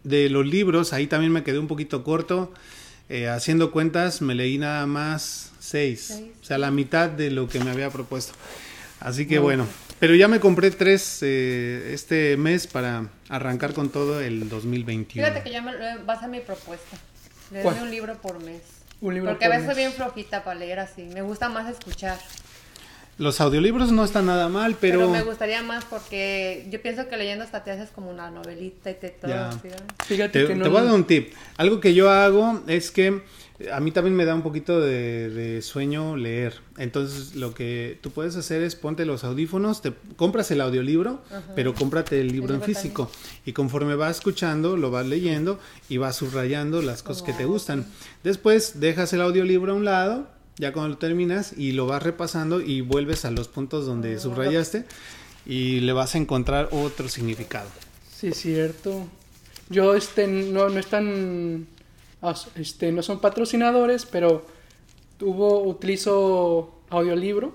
de los libros, ahí también me quedé un poquito corto. Eh, haciendo cuentas, me leí nada más seis, o sea, la mitad de lo que me había propuesto. Así que bueno, pero ya me compré tres eh, este mes para arrancar con todo el 2021. Fíjate que ya me, va a mi propuesta. Leerme un libro por mes. Un libro Porque a veces soy bien flojita para leer así. Me gusta más escuchar. Los audiolibros no están nada mal, pero... Pero me gustaría más porque yo pienso que leyendo hasta te haces como una novelita y te todo. Fíjate te, que no... te voy a dar un tip. Algo que yo hago es que a mí también me da un poquito de, sueño leer. Entonces, lo que tú puedes hacer es ponte los audífonos, te compras el audiolibro, pero cómprate el libro en físico. Y conforme vas escuchando, lo vas leyendo y vas subrayando las cosas que te gustan. Después, dejas el audiolibro a un lado, ya cuando lo terminas, y lo vas repasando y vuelves a los puntos donde subrayaste y le vas a encontrar otro significado. Sí, cierto. Yo, este, no, no es tan este, no son patrocinadores, pero tuvo, utilizo audiolibro,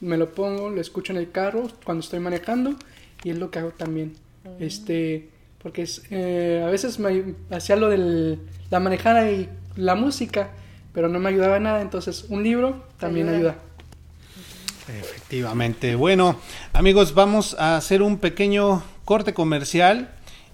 me lo pongo, lo escucho en el carro cuando estoy manejando y es lo que hago también. Este, porque es, eh, a veces me hacía lo de la manejada y la música, pero no me ayudaba nada, entonces un libro también ayuda. Efectivamente. Bueno, amigos, vamos a hacer un pequeño corte comercial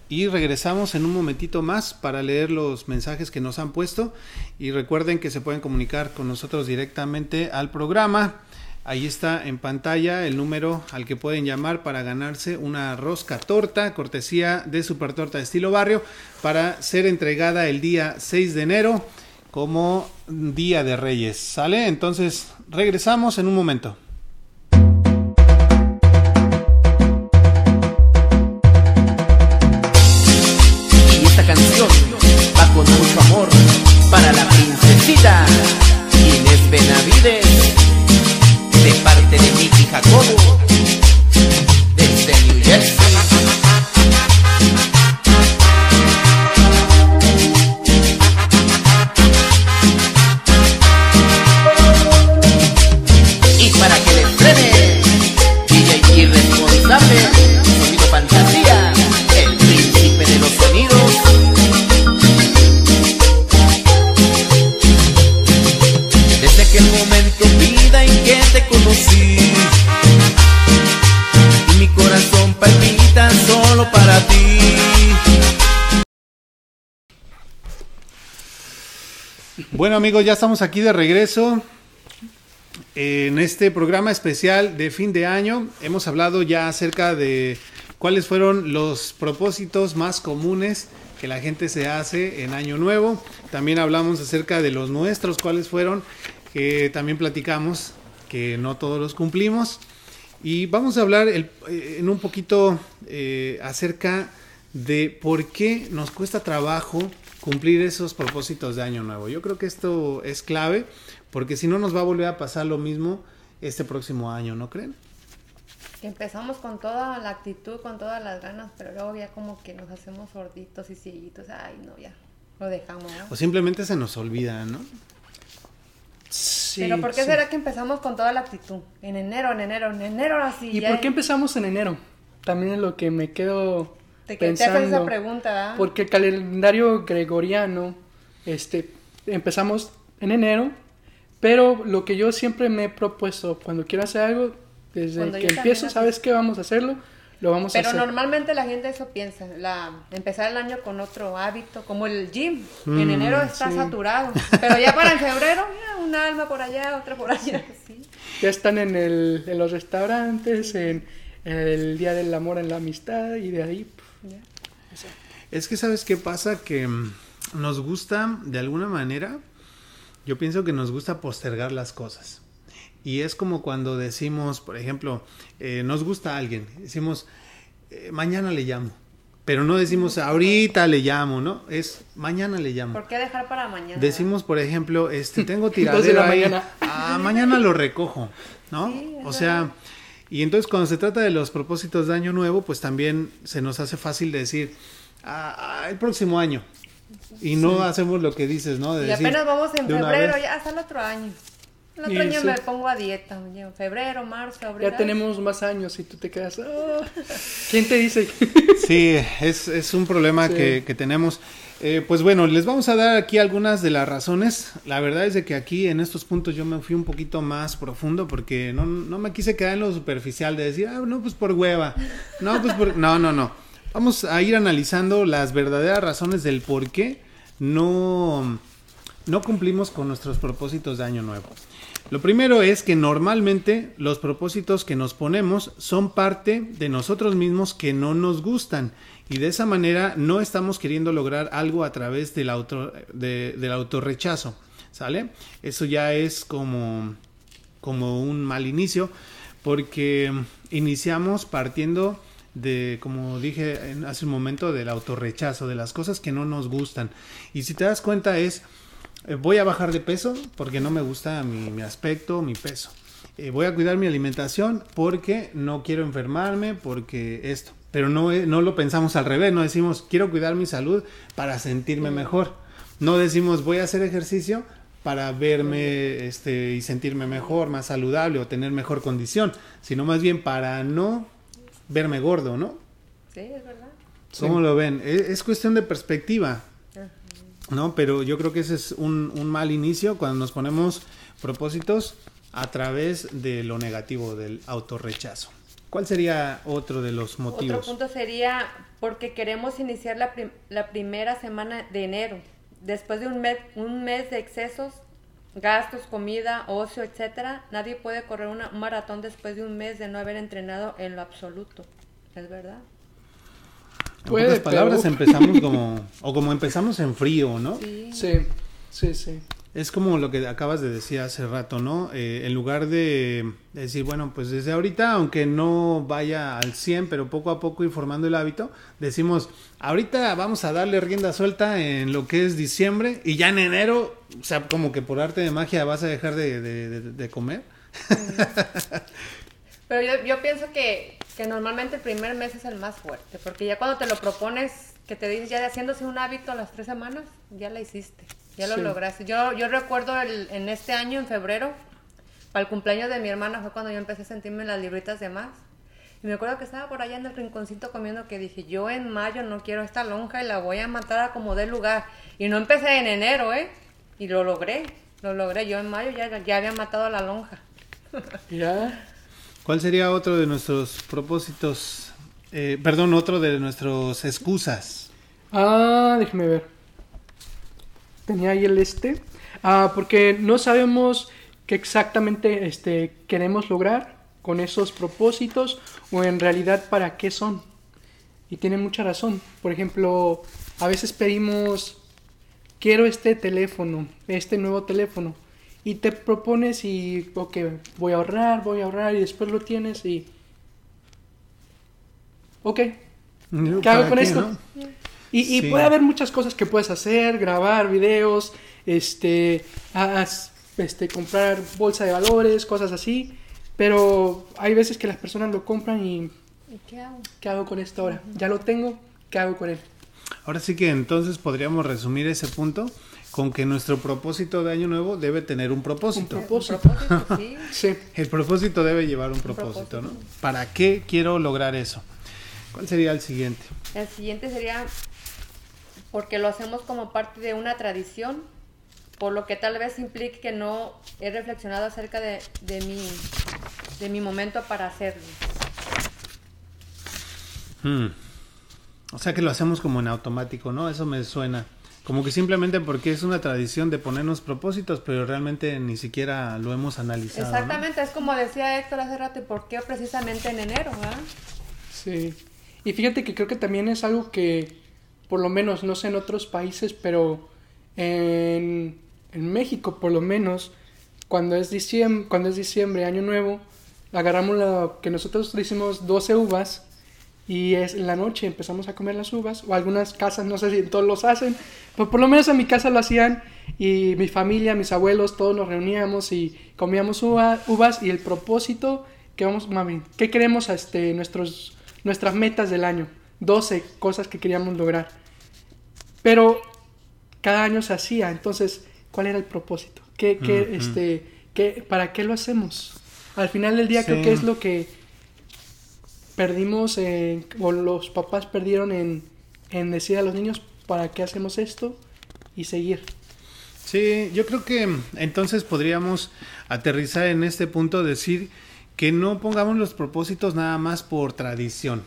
y regresamos en un momentito más para leer los mensajes que nos han puesto y recuerden que se pueden comunicar con nosotros directamente al programa. Ahí está en pantalla el número al que pueden llamar para ganarse una rosca torta, cortesía de Super Torta de estilo barrio, para ser entregada el día 6 de enero como Día de Reyes. ¿Sale? Entonces regresamos en un momento. con mucho amor para la princesita Inés Benavides, de parte de Mickey Jacobo, Bueno amigos, ya estamos aquí de regreso en este programa especial de fin de año. Hemos hablado ya acerca de cuáles fueron los propósitos más comunes que la gente se hace en año nuevo. También hablamos acerca de los nuestros, cuáles fueron, que también platicamos que no todos los cumplimos. Y vamos a hablar eh, en un poquito eh, acerca de por qué nos cuesta trabajo cumplir esos propósitos de año nuevo. Yo creo que esto es clave porque si no nos va a volver a pasar lo mismo este próximo año, ¿no creen? empezamos con toda la actitud, con todas las ganas, pero luego ya como que nos hacemos sorditos y cieguitos, ay no, ya lo dejamos. O simplemente se nos olvida, ¿no? Pero ¿por qué será que empezamos con toda la actitud? En enero, en enero, en enero así. ¿Y por qué empezamos en enero? También es lo que me quedo te, pensando. Te esa pregunta. Porque el calendario gregoriano, este, empezamos en enero, pero lo que yo siempre me he propuesto cuando quiero hacer algo, desde que empiezo, ¿sabes qué? Vamos a hacerlo pero normalmente la gente eso piensa, la, empezar el año con otro hábito, como el gym. en mm, enero está saturado, pero ya para en febrero, ya un alma por allá, otra por allá. Ya están en, el, en los restaurantes, en, el Día del Amor, en la Amistad, y de ahí... Es que sabes qué pasa, que mm, nos gusta, de alguna manera, yo pienso que nos gusta postergar las cosas. Y es como cuando decimos, por ejemplo, eh, nos gusta a alguien, decimos, eh, mañana le llamo. Pero no decimos ahorita le llamo, ¿no? Es mañana le llamo. ¿Por qué dejar para mañana? Decimos, por ejemplo, este tengo tiradero mañana. Ah, mañana lo recojo, ¿no? o sea, y entonces cuando se trata de los propósitos de año nuevo, pues también se nos hace fácil decir ah, ah el próximo año. Y no hacemos lo que dices, ¿no? y apenas vamos en febrero, ya hasta el otro año. El otro año me pongo a dieta, febrero, marzo, abril. Ya tenemos más años y tú te quedas. Ah". ¿Quién te dice? sí, es, un problema que, tenemos. Eh, pues bueno, les vamos a dar aquí algunas de las razones. La verdad es de que aquí en estos puntos yo me fui un poquito más profundo porque no, no me quise quedar en lo superficial de decir, ah, no, pues por hueva. No, pues por... No, no, no. Vamos a ir analizando las verdaderas razones del por qué no no cumplimos con nuestros propósitos de año nuevo. Lo primero es que normalmente los propósitos que nos ponemos son parte de nosotros mismos que no nos gustan y de esa manera no estamos queriendo lograr algo a través del, auto, autorrechazo. ¿Sale? Eso ya es como, como un mal inicio porque iniciamos partiendo de, como dije hace un momento, del autorrechazo, de las cosas que no nos gustan. Y si te das cuenta es, eh, voy a bajar de peso porque no me gusta mi, aspecto, mi peso. Eh, voy a cuidar mi alimentación porque no quiero enfermarme, porque esto. Pero no, eh, no lo pensamos al revés, no decimos, quiero cuidar mi salud para sentirme mejor. No decimos, voy a hacer ejercicio para verme este, y sentirme mejor, más saludable o tener mejor condición, sino más bien para no verme gordo, ¿no? Sí, es verdad. ¿Cómo lo ven? E, es, cuestión de perspectiva, ¿no? Pero yo creo que ese es un, un mal inicio cuando nos ponemos propósitos a través de lo negativo, del autorrechazo. ¿Cuál sería otro de los motivos? Otro punto sería porque queremos iniciar la, la primera semana de enero después de un mes, un mes de excesos, gastos, comida, ocio, etcétera, nadie puede correr un maratón después de un mes de no haber entrenado en lo absoluto. ¿Es verdad? En otras palabras, empezamos como, o como empezamos en frío, ¿no? Sí, sí, sí. Es como lo que acabas de decir hace rato, ¿no? Eh, en lugar de decir, bueno, pues desde ahorita, aunque no vaya al 100, pero poco a poco ir formando el hábito, decimos, ahorita vamos a darle rienda suelta en lo que es diciembre y ya en enero, o sea, como que por arte de magia vas a dejar de, comer. Pero yo, yo pienso que, que normalmente el primer mes es el más fuerte, porque ya cuando te lo propones, que te dices ya haciéndose un hábito a las tres semanas, ya la hiciste. Ya lo lograste. Yo, yo recuerdo el, en este año, en febrero, para el cumpleaños de mi hermana fue cuando yo empecé a sentirme en las libritas de más. Y me acuerdo que estaba por allá en el rinconcito comiendo que dije, yo en mayo no quiero esta lonja y la voy a matar a como dé lugar. Y no empecé en enero, ¿eh? Y lo logré, lo logré. Yo en mayo ya, ya había matado a la lonja. ¿Ya? ¿Cuál sería otro de nuestros propósitos? Eh, perdón, otro de nuestros excusas. Ah, déjeme ver tenía ahí el este, ah, porque no sabemos qué exactamente este, queremos lograr con esos propósitos o en realidad para qué son. Y tiene mucha razón. Por ejemplo, a veces pedimos, quiero este teléfono, este nuevo teléfono. Y te propones y, ok, voy a ahorrar, voy a ahorrar y después lo tienes y... Ok, ¿qué hago con esto? Y, puede haber muchas cosas que puedes hacer, grabar videos, este, este, comprar bolsa de valores, cosas así. Pero hay veces que las personas lo compran y... qué hago? ¿Qué hago con esto ahora? Ya lo tengo, ¿qué hago con él? Ahora sí que entonces podríamos resumir ese punto con que nuestro propósito de año nuevo debe tener un propósito. Un propósito, sí. El propósito debe llevar un propósito, ¿no? ¿Para qué quiero lograr eso? ¿Cuál sería el siguiente? El siguiente sería porque lo hacemos como parte de una tradición, por lo que tal vez implique que no he reflexionado acerca de, de, mi, de mi momento para hacerlo. Hmm. O sea que lo hacemos como en automático, ¿no? Eso me suena. Como que simplemente porque es una tradición de ponernos propósitos, pero realmente ni siquiera lo hemos analizado. Exactamente, es como decía Héctor hace rato, ¿por qué precisamente en enero? ¿verdad? Sí, y fíjate que creo que también es algo que por lo menos, no sé en otros países, pero en, México por lo menos, cuando es, diciembre, cuando es diciembre, año nuevo, agarramos lo que nosotros decimos 12 uvas y es en la noche empezamos a comer las uvas, o algunas casas, no sé si todos los hacen, pero por lo menos en mi casa lo hacían y mi familia, mis abuelos, todos nos reuníamos y comíamos uvas y el propósito que vamos, mami, ¿qué queremos este, nuestros, nuestras metas del año? 12 cosas que queríamos lograr. Pero cada año se hacía, entonces, ¿cuál era el propósito? ¿Qué, qué, este, qué, ¿Para qué lo hacemos? Al final del día creo que es lo que perdimos, o los papás perdieron en, en decir a los niños, ¿para qué hacemos esto? Y seguir. Sí, yo creo que entonces podríamos aterrizar en este punto, decir que no pongamos los propósitos nada más por tradición,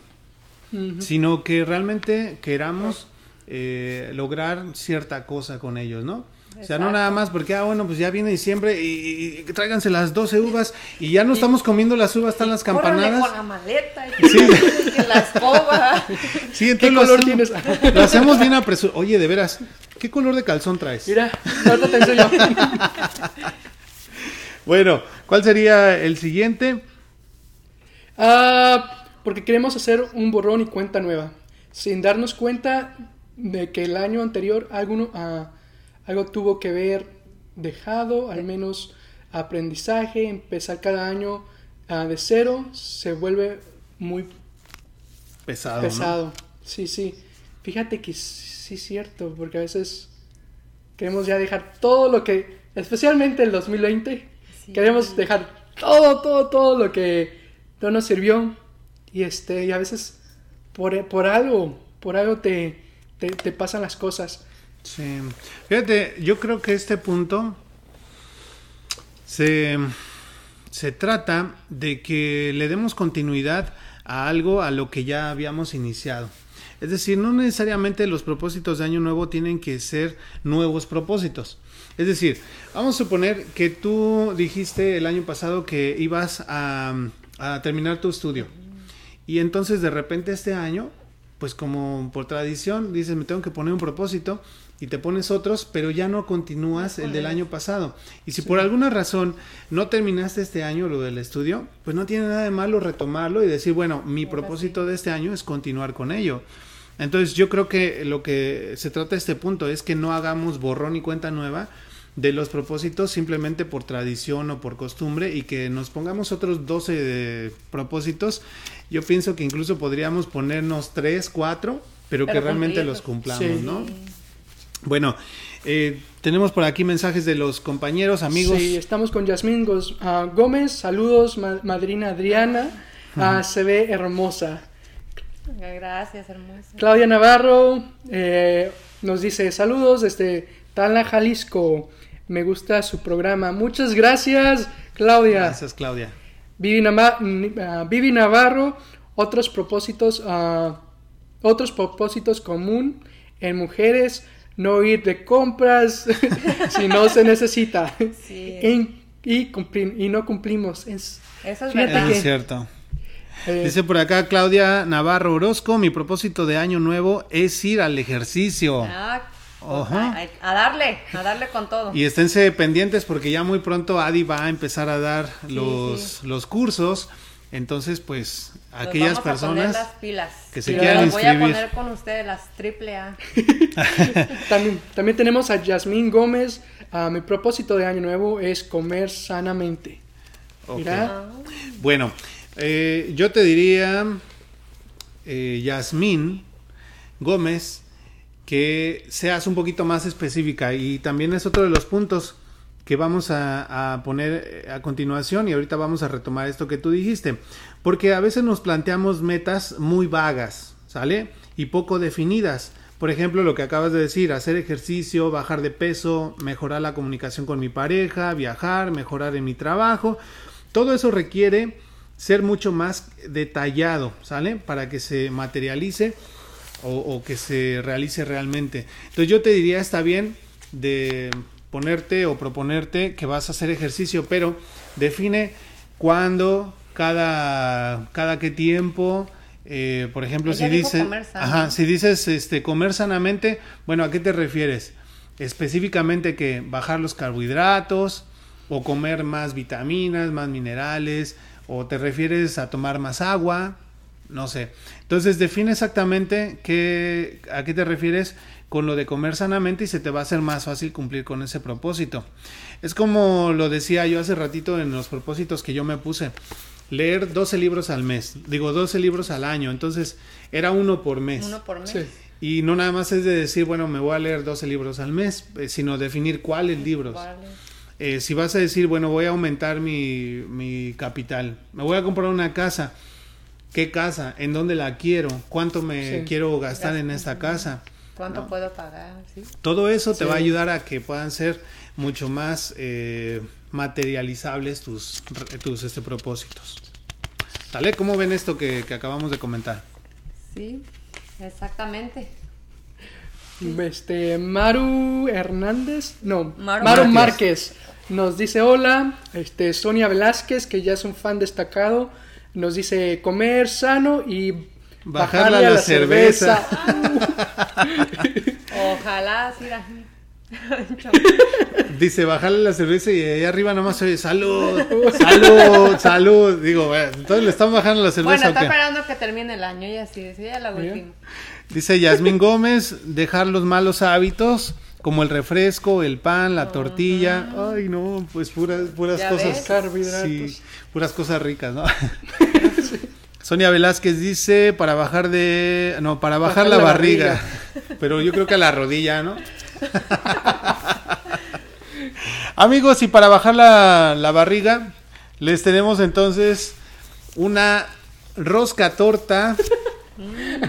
sino que realmente queramos eh, lograr cierta cosa con ellos, ¿no? O sea, no nada más porque, ah, bueno, pues ya viene diciembre y, y, tráiganse las 12 uvas y ya no estamos comiendo las uvas, están las campanadas. con la maleta y sí. la escoba. Sí, entonces ¿Qué color lo, tienes? lo hacemos bien apresurado. Oye, de veras, ¿qué color de calzón traes? Mira, ahorita te enseño. bueno, ¿cuál sería el siguiente? Ah, porque queremos hacer un borrón y cuenta nueva, sin darnos cuenta de que el año anterior alguno... Uh, algo tuvo que ver dejado, al menos aprendizaje, empezar cada año uh, de cero, se vuelve muy pesado. Pesado, sí, sí. Fíjate que sí es cierto, porque a veces queremos ya dejar todo lo que, especialmente el 2020, queremos dejar todo, todo, todo lo que no nos sirvió. Y, este, y a veces por, por algo, por algo te, te, pasan las cosas. Sí, fíjate, yo creo que este punto se, se trata de que le demos continuidad a algo a lo que ya habíamos iniciado. Es decir, no necesariamente los propósitos de año nuevo tienen que ser nuevos propósitos. Es decir, vamos a suponer que tú dijiste el año pasado que ibas a terminar tu estudio. Y entonces de repente este año, pues como por tradición, dices, me tengo que poner un propósito y te pones otros, pero ya no continúas el del año pasado. Y si por alguna razón no terminaste este año lo del estudio, pues no tiene nada de malo retomarlo y decir, bueno, mi propósito de este año es continuar con ello. Entonces yo creo que lo que se trata de este punto es que no hagamos borrón y cuenta nueva de los propósitos simplemente por tradición o por costumbre y que nos pongamos otros 12 propósitos. Yo pienso que incluso podríamos ponernos 3, 4, pero, que realmente los cumplamos, ¿no? Bueno, eh, tenemos por aquí mensajes de los compañeros, amigos. Sí, estamos con Yasmín ah, Gómez. Saludos, madrina Adriana. Ah, se ve hermosa. Gracias, hermosa. Claudia Navarro eh, nos dice saludos desde Tala, Jalisco. Me gusta su programa. Muchas gracias, Claudia. Gracias, Claudia. Vivi, ah, Navarro, otros propósitos, otros propósitos común en mujeres no ir de compras si no se necesita. y, y, no cumplimos. Es, Eso es verdad. Es cierto. Eh, Dice por acá Claudia Navarro Orozco, mi propósito de año nuevo es ir al ejercicio. Ah, a, darle, a darle con todo. Y esténse pendientes porque ya muy pronto Adi va a empezar a dar los, los cursos. Entonces, pues, aquellas personas que se quieran inscribir. Voy a poner con ustedes las triple A. también, también tenemos a Yasmín Gómez. Uh, mi propósito de año nuevo es comer sanamente. Ah. Bueno, eh, yo te diría, eh, Yasmín Gómez, que seas un poquito más específica y también es otro de los puntos que vamos a, poner eh, a continuación y ahorita vamos a retomar esto que tú dijiste, porque a veces nos planteamos metas muy vagas, ¿sale? Y poco definidas. Por ejemplo, lo que acabas de decir, hacer ejercicio, bajar de peso, mejorar la comunicación con mi pareja, viajar, mejorar en mi trabajo. Todo eso requiere ser mucho más detallado, ¿sale? Para que se materialice o, o que se realice realmente. Entonces yo te diría, está bien de ponerte o proponerte que vas a hacer ejercicio, pero define cuándo, cada, cada qué tiempo. Eh, por ejemplo, si dices, ajá, si dices este, comer sanamente, bueno, ¿a qué te refieres? Específicamente que bajar los carbohidratos o comer más vitaminas, más minerales, o te refieres a tomar más agua, no sé. Entonces define exactamente qué, a qué te refieres con lo de comer sanamente y se te va a hacer más fácil cumplir con ese propósito. Es como lo decía yo hace ratito en los propósitos que yo me puse. Leer 12 libros al mes, digo 12 libros al año, entonces era uno por mes. Uno por mes. Y no nada más es de decir, bueno, me voy a leer 12 libros al mes, eh, sino definir cuáles libros. Eh, si vas a decir, bueno, voy a aumentar mi, mi capital, me voy a comprar una casa, ¿qué casa? ¿En dónde la quiero? ¿Cuánto me quiero gastar en esta casa? ¿Cuánto puedo pagar? Todo eso te va a ayudar a que puedan ser mucho más eh, materializables tus, tus este, propósitos. ¿Sale? ¿Cómo ven esto que, acabamos de comentar? Sí, exactamente. Este, Maru Hernández, no, Maru, Márquez. Nos dice hola, este, Sonia Velázquez, que ya es un fan destacado, nos dice comer sano y bajarle, a la, cerveza. Ojalá, sí, Dice, bajarle la cerveza y ahí arriba nomás oye, salud, salud, salud. Digo, entonces le están bajando la cerveza. Bueno, está esperando que termine el año y así, decía la última. Dice Yasmín Gómez, dejar los malos hábitos como el refresco, el pan, la tortilla. Ay, no, pues puras, puras cosas. Carbohidratos. Sí, puras cosas ricas, ¿no? Sonia Velázquez dice para bajar de. No, para bajar, la, barriga. Pero yo creo que a la rodilla, ¿no? Amigos, y para bajar la, la barriga, les tenemos entonces una rosca torta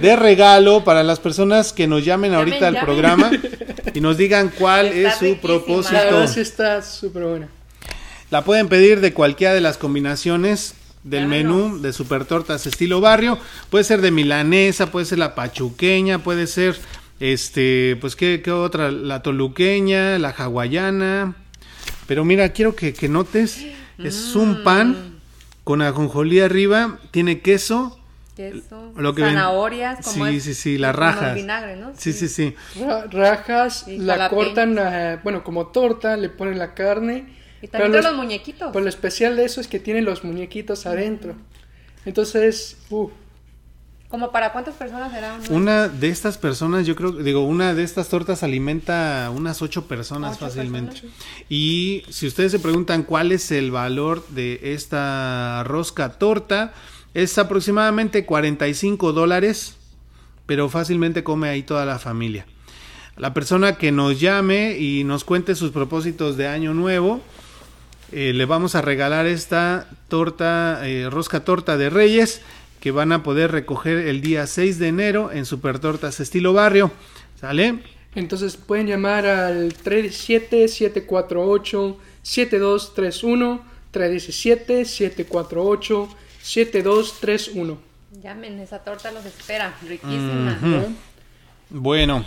de regalo para las personas que nos llamen ahorita al programa y nos digan cuál es su propósito. La está súper buena. La pueden pedir de cualquiera de las combinaciones del menú de super tortas estilo barrio. Puede ser de milanesa, puede ser la pachuqueña, puede ser este, pues qué, qué otra, la toluqueña, la hawaiana. Pero mira, quiero que, que notes, es un pan mm. con ajonjolí arriba, tiene queso, queso, zanahorias, como sí, sí, sí, la rajas. Sí, sí, sí. Rajas, la cortan, eh, bueno, como torta, le ponen la carne. Y también los, muñequitos. Pues lo especial de eso es que tiene los muñequitos adentro. Entonces, uh. ¿Como para cuántas personas será? Una de estas personas, yo creo, digo, una de estas tortas alimenta unas ocho personas fácilmente. Y si ustedes se preguntan cuál es el valor de esta rosca torta, es aproximadamente 45 dólares, pero fácilmente come ahí toda la familia. La persona que nos llame y nos cuente sus propósitos de año nuevo, eh, le vamos a regalar esta torta, eh, rosca torta de Reyes, que van a poder recoger el día 6 de enero en Super Tortas Estilo Barrio. ¿Sale? Entonces pueden llamar al 317-748-7231, 317-748 7231. Llamen, esa torta los espera, riquísima. Bueno,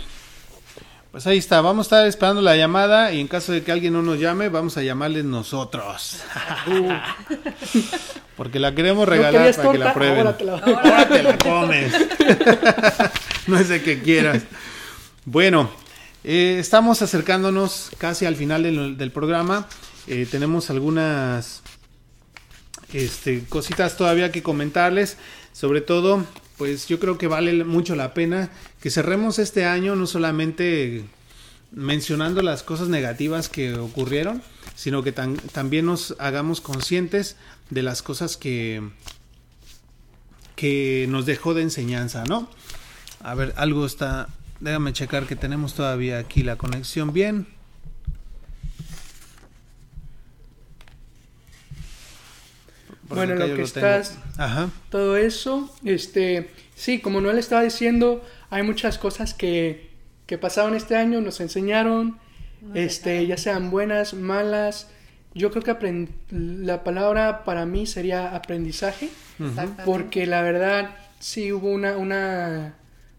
pues ahí está, vamos a estar esperando la llamada y en caso de que alguien no nos llame, vamos a llamarles nosotros. Porque la queremos regalar para que la prueben. Ahora te la, comes. no es de que quieras. Bueno, eh, estamos acercándonos casi al final del, programa. Eh, tenemos algunas este, cositas todavía que comentarles. Sobre todo, pues yo creo que vale mucho la pena que cerremos este año no solamente mencionando las cosas negativas que ocurrieron, sino que también nos hagamos conscientes de las cosas que, que nos dejó de enseñanza, ¿no? A ver, algo está... Déjame checar que tenemos todavía aquí la conexión bien. Bueno, lo que estás, todo eso, este, sí, como Noel estaba diciendo, hay muchas cosas que, que pasaron este año, nos enseñaron, este, ya sean buenas, malas. Yo creo que la palabra para mí sería aprendizaje, porque la verdad sí hubo una, una,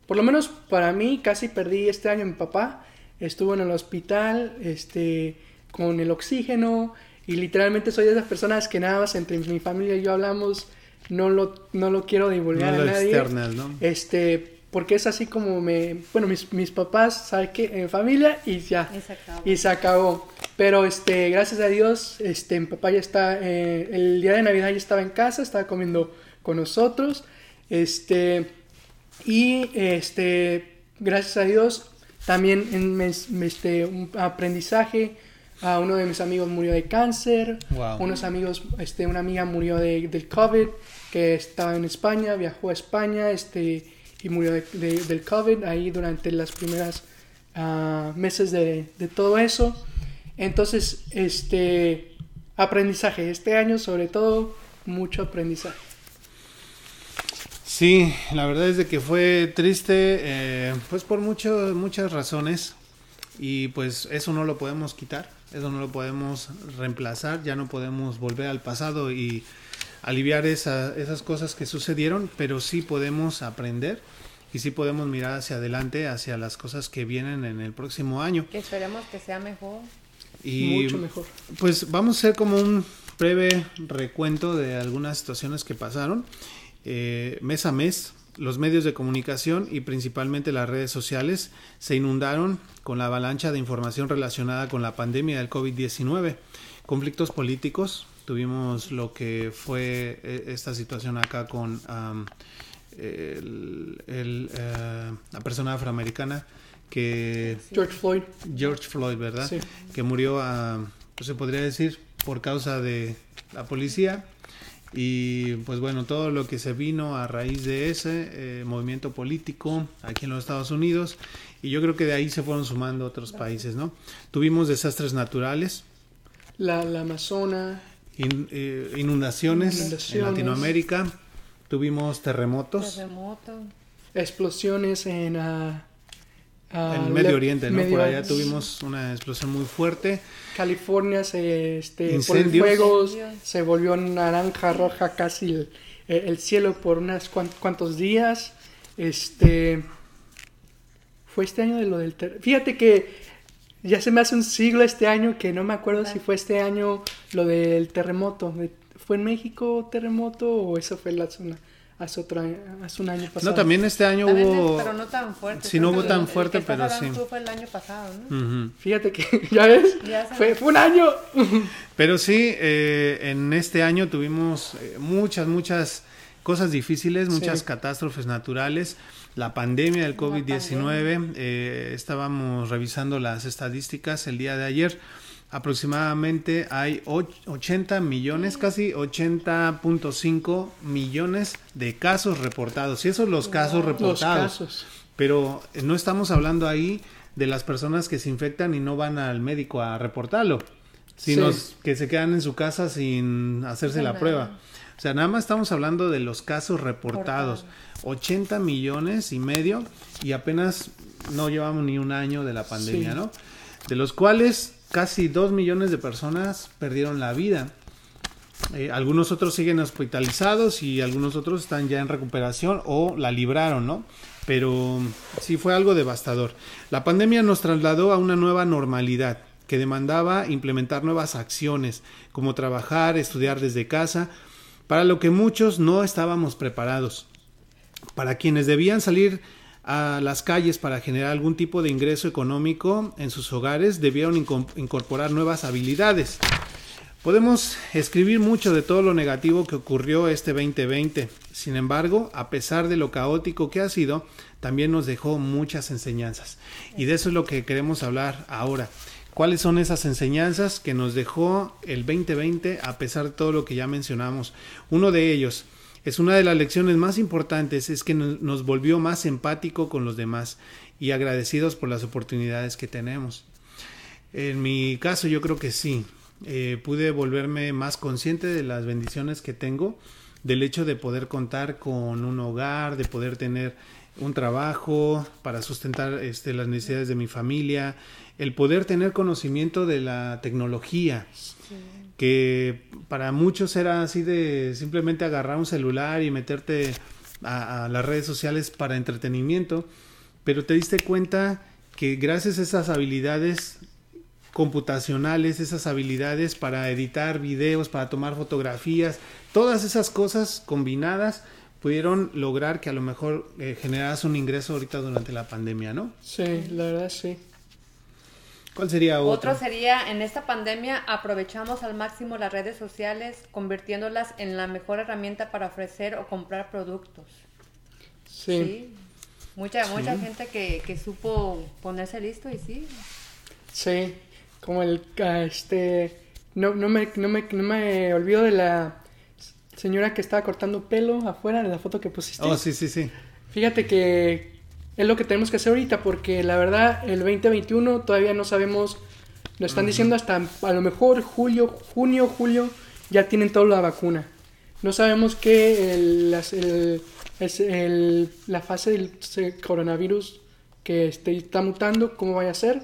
por lo menos para mí casi perdí este año mi papá, estuvo en el hospital, este, con el oxígeno, y literalmente soy de esas personas que nada más entre mi familia y yo hablamos, no lo, no lo quiero divulgar a nadie. ¿no? Este, porque es así como me, bueno, mis, mis papás, ¿sabes qué? En familia y ya. Y se acabó. Y se acabó. Pero este, gracias a Dios, este, mi papá ya está, eh, el día de Navidad ya estaba en casa, estaba comiendo con nosotros. Este, y este, gracias a Dios, también en, este, un aprendizaje Uh, uno de mis amigos murió de cáncer. Unos amigos, este, una amiga murió de, del COVID, que estaba en España, viajó a España este, y murió de, del COVID ahí durante las primeras uh, meses de, de, todo eso. Entonces, este, aprendizaje. Este año, sobre todo, mucho aprendizaje. Sí, la verdad es de que fue triste, eh, pues por mucho, muchas razones. Y pues eso no lo podemos quitar eso no lo podemos reemplazar, ya no podemos volver al pasado y aliviar esas cosas que sucedieron, pero sí podemos aprender y sí podemos mirar hacia adelante, hacia las cosas que vienen en el próximo año. Que esperemos que sea mejor. Y Mucho mejor. Pues vamos a hacer como un breve recuento de algunas situaciones que pasaron. Eh, mes a mes, los medios de comunicación y principalmente las redes sociales se inundaron con la avalancha de información relacionada con la pandemia del COVID-19. Conflictos políticos, tuvimos lo que fue eh, esta situación acá con um, el, el, uh, la persona afroamericana que... George Floyd. George Floyd, ¿verdad? Sí. Que murió, a, pues se podría decir, por causa de la policía. Y pues bueno, todo lo que se vino a raíz de ese eh, movimiento político aquí en los Estados Unidos. Y yo creo que de ahí se fueron sumando otros países, ¿no? Tuvimos desastres naturales. La, la Amazona. In, eh, inundaciones, Inundaciones. en Latinoamérica. Tuvimos terremotos. Terremoto. Explosiones en... ah, en Medio Oriente, ¿no? Medio Por allá tuvimos una explosión muy fuerte. California se, este, por el Incendios. fuego Incendios. se volvió naranja, roja casi el, el cielo por unos cuan- cuantos días. Este fue este año de lo del ter- fíjate que ya se me hace un siglo este año que no me acuerdo si fue este año lo del terremoto. ¿Fue en México terremoto o eso fue la zona hace otro año- hace un año pasado? No, también este año También, hubo... pero no tan fuerte. Sí, no hubo tan el- el fuerte, que pero sí. fue el año pasado, ¿no? Ujú. Fíjate que ya ves, Ya fue, fue un año. Pero sí, eh, en este año tuvimos eh, muchas, muchas cosas difíciles, muchas Sí. catástrofes naturales. La pandemia del La COVID-19, eh, estábamos revisando las estadísticas el día de ayer. Aproximadamente hay och- 80 millones, casi 80.5 millones de casos reportados. Y esos los casos Los reportados. casos. Pero eh, no estamos hablando ahí de las personas que se infectan y no van al médico a reportarlo, sino Sí. que se quedan en su casa sin hacerse la nada. prueba. O sea, nada más estamos hablando de los casos reportados. 80 millones y medio y apenas no llevamos ni un año de la pandemia, Sí. ¿no? De los cuales casi 2 millones de personas perdieron la vida. Eh, algunos otros siguen hospitalizados y algunos otros están ya en recuperación o la libraron, ¿no? Pero sí fue algo devastador. La pandemia nos trasladó a una nueva normalidad que demandaba implementar nuevas acciones, como trabajar, estudiar desde casa, para lo que muchos no estábamos preparados. Para quienes debían salir a las calles para generar algún tipo de ingreso económico en sus hogares, debieron inco- incorporar nuevas habilidades. Podemos escribir mucho de todo lo negativo que ocurrió este 2020. Sin embargo, a pesar de lo caótico que ha sido, también nos dejó muchas enseñanzas. Y de eso es lo que queremos hablar ahora. ¿Cuáles son esas enseñanzas que nos dejó el 2020 a pesar de todo lo que ya mencionamos? Uno de ellos es una de las lecciones más importantes, es que no- nos volvió más empático con los demás y agradecidos por las oportunidades que tenemos. En mi caso yo creo que sí. Eh, pude volverme más consciente de las bendiciones que tengo, del hecho de poder contar con un hogar, de poder tener un trabajo para sustentar este, las necesidades de mi familia, el poder tener conocimiento de la tecnología, que para muchos era así de simplemente agarrar un celular y meterte a, las redes sociales para entretenimiento, pero te diste cuenta que gracias a esas habilidades computacionales, esas habilidades para editar videos, para tomar fotografías, todas esas cosas combinadas pudieron lograr que a lo mejor eh, generaras un ingreso ahorita durante la pandemia, ¿no? Sí, la verdad sí. ¿Cuál sería otro? Otro sería, en esta pandemia aprovechamos al máximo las redes sociales, convirtiéndolas en la mejor herramienta para ofrecer o comprar productos. Sí. Sí. Mucha, mucha gente que, que supo ponerse listo y sí. Sí, como el, ah, este, no, no, me, no, me, no me olvido de la señora que estaba cortando pelo afuera de la foto que pusiste. Oh, sí, sí, sí. Fíjate que es lo que tenemos que hacer ahorita porque la verdad el 2021 todavía no sabemos, nos están diciendo hasta a lo mejor julio, junio, julio ya tienen toda la vacuna. No sabemos qué el, las- el- es el- la fase del coronavirus que este, está mutando, cómo vaya a ser.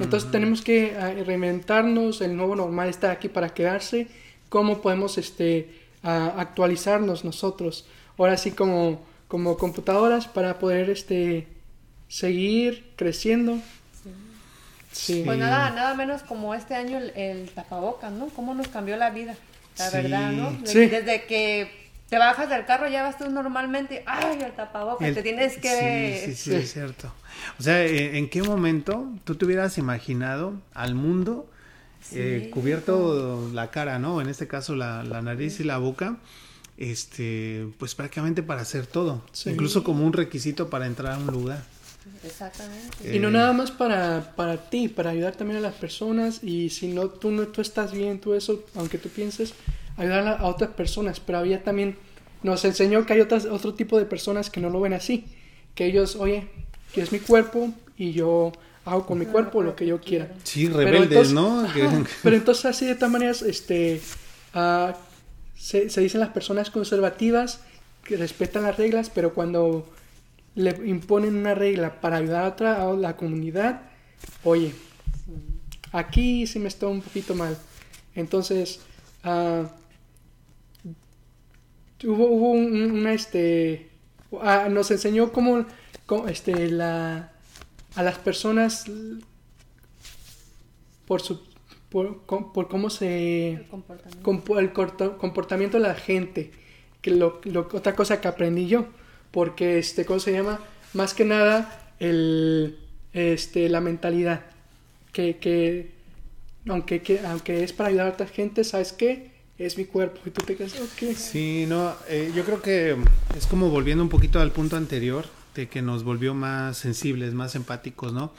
Entonces tenemos que ah, reinventarnos, el nuevo normal está aquí para quedarse, cómo podemos este, actualizarnos nosotros. Ahora sí como, como computadoras para poder este, seguir creciendo. Sí. Pues nada, nada menos como este año el, el tapabocas, ¿no? Cómo nos cambió la vida, la verdad, ¿no? Desde que te bajas del carro, ya vas tú normalmente, ¡ay, el tapabocas! te tienes que... Sí, sí, sí, es cierto. O sea, ¿en qué momento tú te hubieras imaginado al mundo eh, cubierto la cara, ¿no? En este caso la, la nariz y la boca este, pues prácticamente para hacer todo, incluso como un requisito para entrar a un lugar. Exactamente. y no nada más para, para ti, para ayudar también a las personas y si no tú no tú estás bien, tú eso, aunque tú pienses, ayudar a, otras personas, pero había también nos enseñó que hay otras, otro tipo de personas que no lo ven así, que ellos, oye, que es mi cuerpo y yo hago con mi cuerpo lo que yo quiera. Sí, rebeldes, ¿no? pero entonces así de todas maneras, este, uh, se, se dicen las personas conservativas que respetan las reglas, pero cuando le imponen una regla para ayudar a, otra, a la comunidad, oye, aquí sí me está un poquito mal. Entonces, uh, hubo, hubo una, este, uh, nos enseñó cómo, cómo, este, la, a las personas por su por, por cómo se... El comportamiento. el comportamiento de la gente. Que lo, otra cosa que aprendí yo. Porque, este, ¿cómo se llama? Más que nada, el, este, la mentalidad. Que, que, aunque, que, aunque es para ayudar a otra gente, ¿sabes qué? Es mi cuerpo. Y tú te quedas, ok. Sí, no, eh, yo creo que es como volviendo un poquito al punto anterior, de que nos volvió más sensibles, más empáticos, ¿no?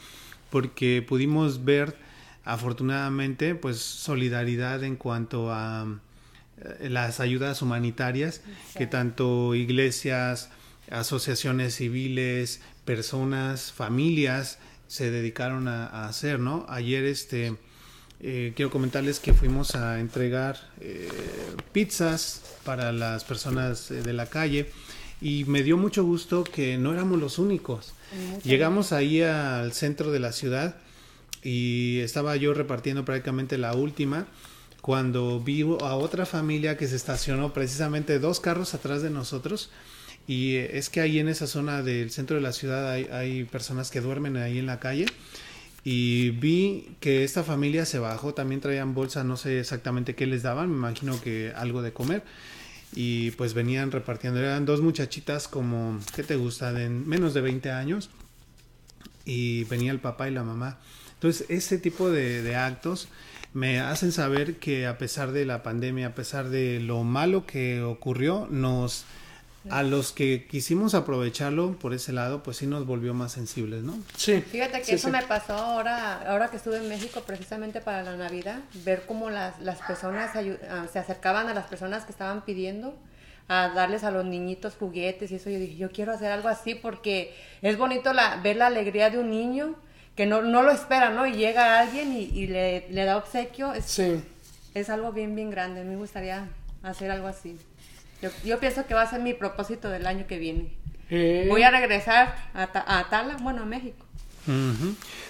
Porque pudimos ver afortunadamente, pues solidaridad en cuanto a eh, las ayudas humanitarias que tanto iglesias, asociaciones civiles, personas, familias se dedicaron a, hacer, ¿no? Ayer, este, eh, quiero comentarles que fuimos a entregar eh, pizzas para las personas de la calle y me dio mucho gusto que no éramos los únicos. Llegamos ahí al centro de la ciudad y estaba yo repartiendo prácticamente la última cuando vi a otra familia que se estacionó precisamente dos carros atrás de nosotros y es que ahí en esa zona del centro de la ciudad hay, personas que duermen ahí en la calle. Y vi que esta familia se bajó, también traían bolsa, no sé exactamente qué les daban, me imagino que algo de comer. Y pues venían repartiendo, eran dos muchachitas como, ¿qué te gusta? De menos de 20 años. Y venía el papá y la mamá. Entonces, ese tipo de, actos me hacen saber que a pesar de la pandemia, a pesar de lo malo que ocurrió, nos a los que quisimos aprovecharlo por ese lado, pues sí nos volvió más sensibles, ¿no? Sí. Fíjate que eso me pasó ahora, ahora que estuve en México precisamente para la Navidad, ver cómo las, las personas ah, se acercaban a las personas que estaban pidiendo a darles a los niñitos juguetes y eso yo dije, yo quiero hacer algo así porque es bonito la, ver la alegría de un niño que no, no lo espera, ¿no? Y llega alguien y, le, le, da obsequio. Es, sí. Es algo bien, bien grande. Me gustaría hacer algo así. Yo, yo pienso que va a ser mi propósito del año que viene. Eh. Voy a regresar a, a, Tala, bueno, a México.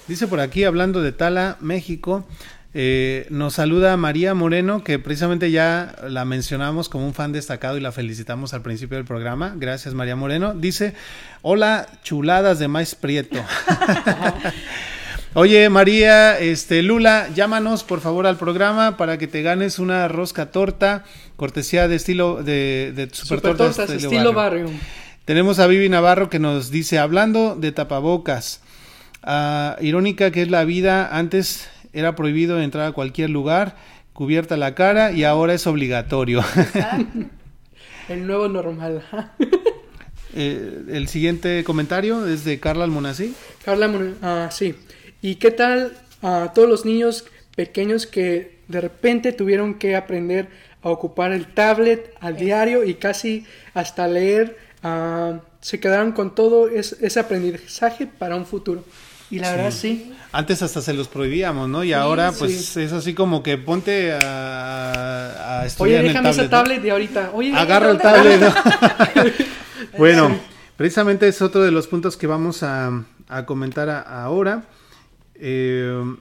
Dice por aquí, hablando de Tala, México, eh, nos saluda María Moreno, que precisamente ya la mencionamos como un fan destacado y la felicitamos al principio del programa. Gracias, María Moreno. Dice, hola, chuladas de maíz prieto. Oye, María, este, Lula, llámanos por favor al programa para que te ganes una rosca torta, cortesía de estilo, de, de super, tortas, estilo, barrio. Tenemos a Vivi Navarro que nos dice, hablando de tapabocas, ah, irónica que es la vida, antes era prohibido entrar a cualquier lugar, cubierta la cara y ahora es obligatorio. El nuevo normal. Eh, el siguiente comentario es de Carla Almonací. Carla Almonací, ah, sí. ¿Y qué tal a todos los niños pequeños que de repente tuvieron que aprender a ocupar el tablet al diario y casi hasta leer? Ah, se quedaron con todo ese aprendizaje para un futuro. Y la verdad sí. Antes hasta se los prohibíamos, ¿no? Y ahora pues es así como que ponte a, a estudiar Oye, déjame esa tablet de ahorita. Oye, agarra el tablet. bueno, precisamente es otro de los puntos que vamos a, comentar ahora. Eh,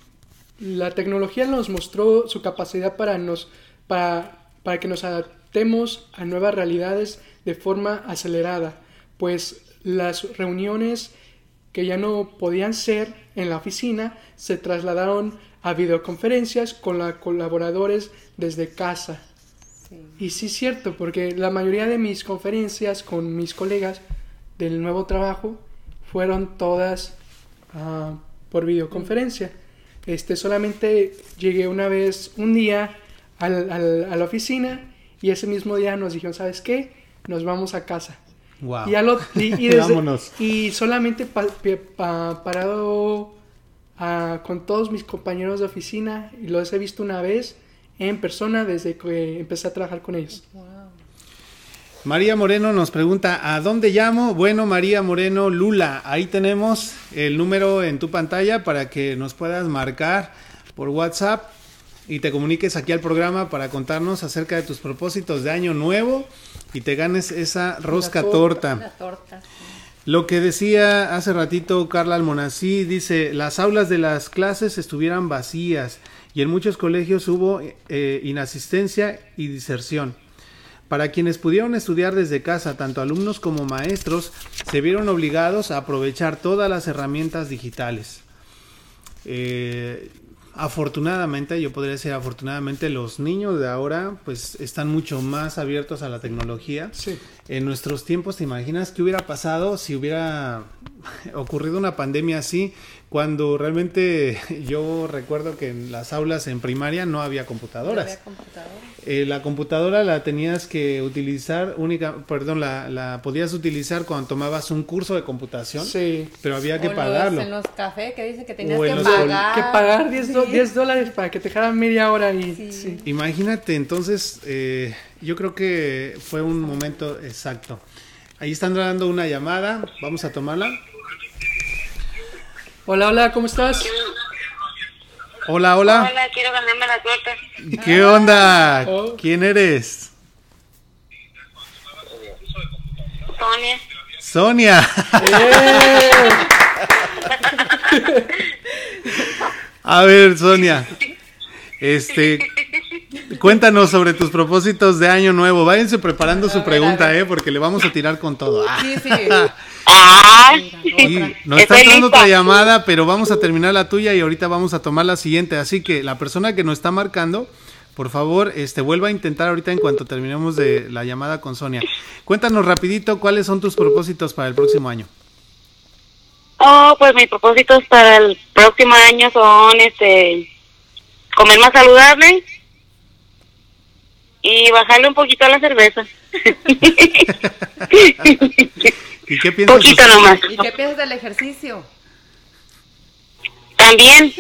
la tecnología nos mostró su capacidad para nos para, para que nos adaptemos a nuevas realidades de forma acelerada pues las reuniones que ya no podían ser en la oficina se trasladaron a videoconferencias con los colaboradores desde casa. Y sí es cierto, porque la mayoría de mis conferencias con mis colegas del nuevo trabajo fueron todas ah, por videoconferencia. Este, solamente llegué una vez, un día, a la oficina y ese mismo día nos dijeron, ¿sabes qué? Nos vamos a casa. Wow. Y, y, solamente parado ah, con todos mis compañeros de oficina y los he visto una vez en persona desde que empecé a trabajar con ellos. María Moreno nos pregunta, ¿a dónde llamo? Bueno, María Moreno Lula, ahí tenemos el número en tu pantalla para que nos puedas marcar por WhatsApp y te comuniques aquí al programa para contarnos acerca de tus propósitos de año nuevo y te ganes esa rosca torta. Lo que decía hace ratito Carla Almonací, dice, las aulas de las clases estuvieran vacías y en muchos colegios hubo eh, inasistencia y diserción. Para quienes pudieron estudiar desde casa, tanto alumnos como maestros, se vieron obligados a aprovechar todas las herramientas digitales. Eh, afortunadamente, yo podría decir afortunadamente, los niños de ahora pues están mucho más abiertos a la tecnología. Sí. En nuestros tiempos, ¿te imaginas qué hubiera pasado si hubiera ocurrido una pandemia así? Cuando realmente yo recuerdo que en las aulas en primaria no había computadoras. No había computadora. Eh, la computadora la tenías que utilizar única, perdón, la, la, podías utilizar cuando tomabas un curso de computación, sí. pero había que o pagarlo. Los, en los cafés que dicen que tenías O en que los pagar. Que pagar 10, do- 10 dólares para que te dejaran media hora y... Sí. sí. Imagínate, entonces, eh, yo creo que fue un momento exacto. Ahí están dando una llamada, vamos a tomarla. Hola, hola, ¿cómo estás? Hola, hola. Hola, quiero ganarme la torta. ¿Qué onda? Oh. ¿Quién eres? Sonia. Sonia. ¡Eh! A ver, Sonia. Este, cuéntanos sobre tus propósitos de año nuevo. Váyanse preparando su pregunta, eh, porque le vamos a tirar con todo. Sí, sí. Ah, Y nos está entrando lista. otra llamada, pero vamos a terminar la tuya y ahorita vamos a tomar la siguiente. Así que la persona que nos está marcando, por favor, este, vuelva a intentar ahorita en cuanto terminemos de la llamada con Sonia. Cuéntanos rapidito cuáles son tus propósitos para el próximo año. Oh, pues mis propósitos para el próximo año son este comer más saludable y bajarle un poquito a la cerveza. ¿Y qué piensas? poquito nomás. ¿Y qué piensas del ejercicio? También.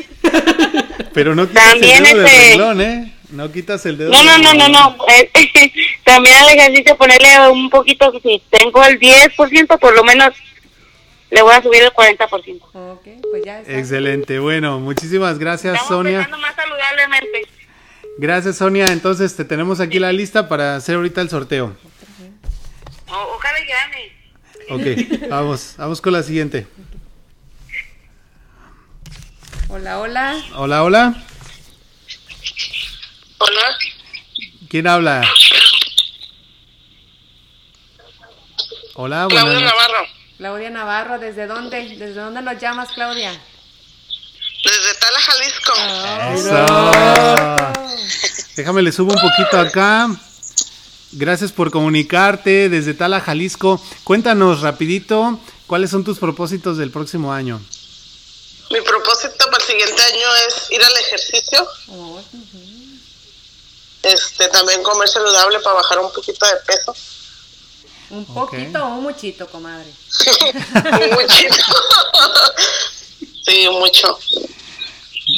Pero no quitas También el dedo del este- renglón, ¿eh? No quitas el dedo No, no, del no, no, no. Eh, También al ejercicio ponerle un poquito, si tengo el 10%, por lo menos le voy a subir el 40%. Ok, pues ya está. Excelente, bueno, muchísimas gracias Estamos Sonia. más saludablemente. Gracias Sonia, entonces te tenemos aquí la lista para hacer ahorita el sorteo. O- ojalá gane. Ok, vamos, vamos con la siguiente. Hola, hola. Hola, hola, Hola. ¿quién habla? Hola, buenas noches. Navarro, Claudia Navarro, ¿desde dónde? ¿Desde dónde nos llamas, Claudia? Desde Tala, Jalisco. Eso. Déjame le subo un poquito acá. Gracias por comunicarte desde Tala, Jalisco. Cuéntanos rapidito cuáles son tus propósitos del próximo año. Mi propósito para el siguiente año es ir al ejercicio, este, también comer saludable para bajar un poquito de peso. un poquito o un muchito, comadre. Muchito. sí, mucho.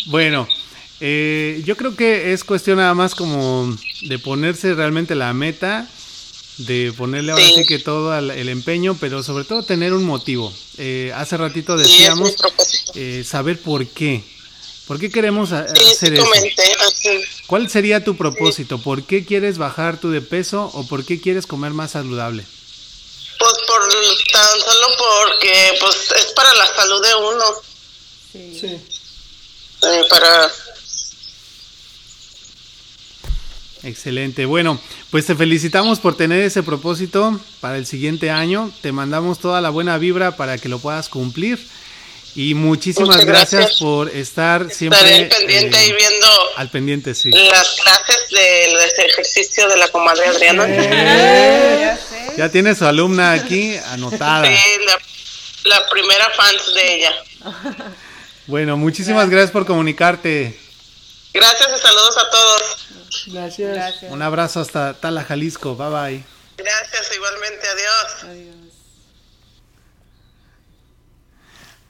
Bueno, eh, yo creo que es cuestión nada más como de ponerse realmente la meta, de ponerle ahora Sí. sí que todo al- el empeño, pero sobre todo tener un motivo. Eh, hace ratito Sí, decíamos propósito. eh, saber por qué. ¿Por qué queremos Sí, hacer sí eso? ¿Cuál sería tu propósito? ¿Por qué quieres bajar tú de peso o por qué quieres comer más saludable? Pues por tan solo porque pues es para la salud de uno, Sí. Sí. eh, para Excelente. Bueno, pues te felicitamos por tener ese propósito para el siguiente año. Te mandamos toda la buena vibra para que lo puedas cumplir. Y muchísimas gracias. por estar siempre pendiente eh, y viendo al pendiente, sí. Las clases del ejercicio de la comadre Adriana. Eh, ya tiene su alumna aquí anotada. Sí, la, primera fans de ella. Bueno, muchísimas gracias por comunicarte. Gracias y saludos a todos. Gracias. Un abrazo hasta Tala, Jalisco. Bye bye. Gracias, igualmente. Adiós. Adiós.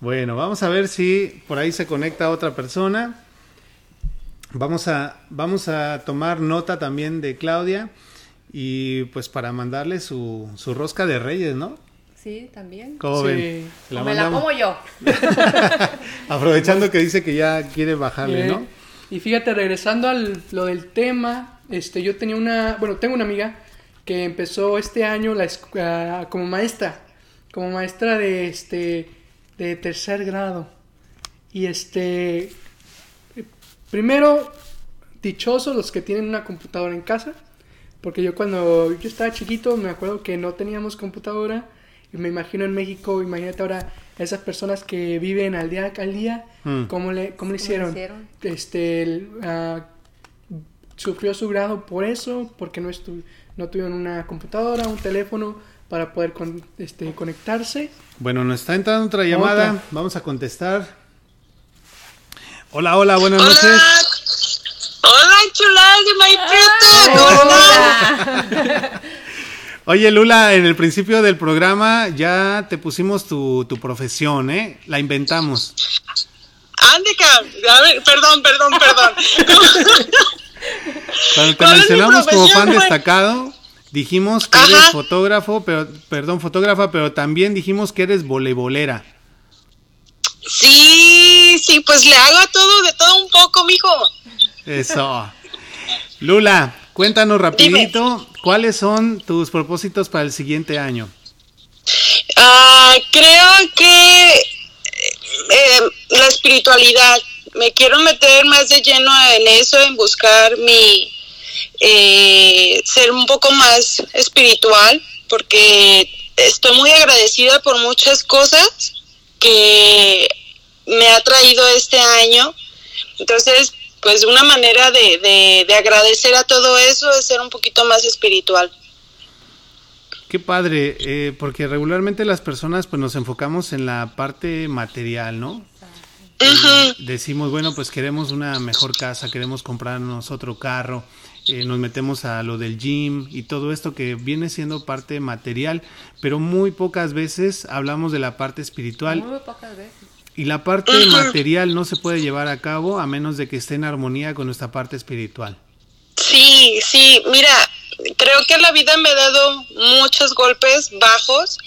Bueno, vamos a ver si por ahí se conecta otra persona. Vamos a, vamos a tomar nota también de Claudia y pues para mandarle su, su rosca de reyes, ¿no? Sí, también. ¿Cómo ven? La me la como yo. Aprovechando que dice que ya quiere bajarle, ¿no? Y fíjate, regresando a lo del tema, este, yo tenía una, bueno, tengo una amiga que empezó este año la, uh, como maestra, como maestra de, este, de tercer grado. Y este, primero, dichosos los que tienen una computadora en casa, porque yo cuando yo estaba chiquito me acuerdo que no teníamos computadora y me imagino en México, imagínate ahora esas personas que viven al día al día, mm. ¿cómo, le, cómo le hicieron? Este, uh, sufrió su grado por eso, porque no, no tuvieron una computadora, un teléfono para poder este, conectarse. Bueno, nos está entrando otra llamada, vamos a contestar. Hola, hola, buenas noches. Hola, chulada, my Oye, Lula, en el principio del programa ya te pusimos tu, tu profesión, ¿eh? La inventamos. Andica, a ver, perdón, perdón, perdón. Cuando te mencionamos como fan destacado, dijimos que eres fotógrafo, pero, perdón, fotógrafa, pero también dijimos que eres voleibolera. Sí, sí, pues le hago a todo, de todo un poco, mijo. Eso. Lula, cuéntanos rapidito, ¿cuáles son tus propósitos para el siguiente año? Ah, creo que eh, la espiritualidad, me quiero meter más de lleno en eso, en buscar mi, eh, ser un poco más espiritual, porque estoy muy agradecida por muchas cosas que me ha traído este año. Entonces, pues una manera de, de, agradecer a todo eso es ser un poquito más espiritual. Qué padre, eh, porque regularmente las personas pues nos enfocamos en la parte material, ¿no? decimos, bueno, pues queremos una mejor casa, queremos comprarnos otro carro, eh, nos metemos a lo del gym y todo esto que viene siendo parte material, pero muy pocas veces hablamos de la parte espiritual. Muy pocas veces. Y la parte material no se puede llevar a cabo a menos de que esté en armonía con nuestra parte espiritual. Sí, sí, mira, creo que la vida me ha dado muchos golpes bajos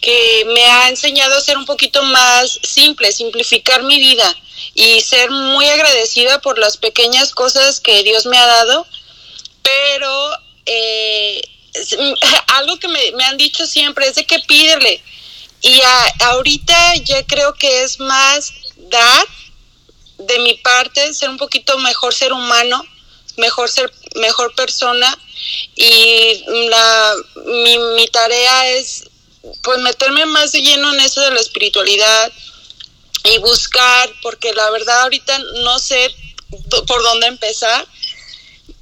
que me ha enseñado a ser un poquito más simple, simplificar mi vida y ser muy agradecida por las pequeñas cosas que Dios me ha dado, pero eh, algo que me, me, han dicho siempre es de que pídele, y ahorita ya creo que es más dar de mi parte, ser un poquito mejor ser humano, mejor ser mejor persona. Y la mi, mi tarea es pues meterme más de lleno en eso de la espiritualidad y buscar porque la verdad ahorita no sé por dónde empezar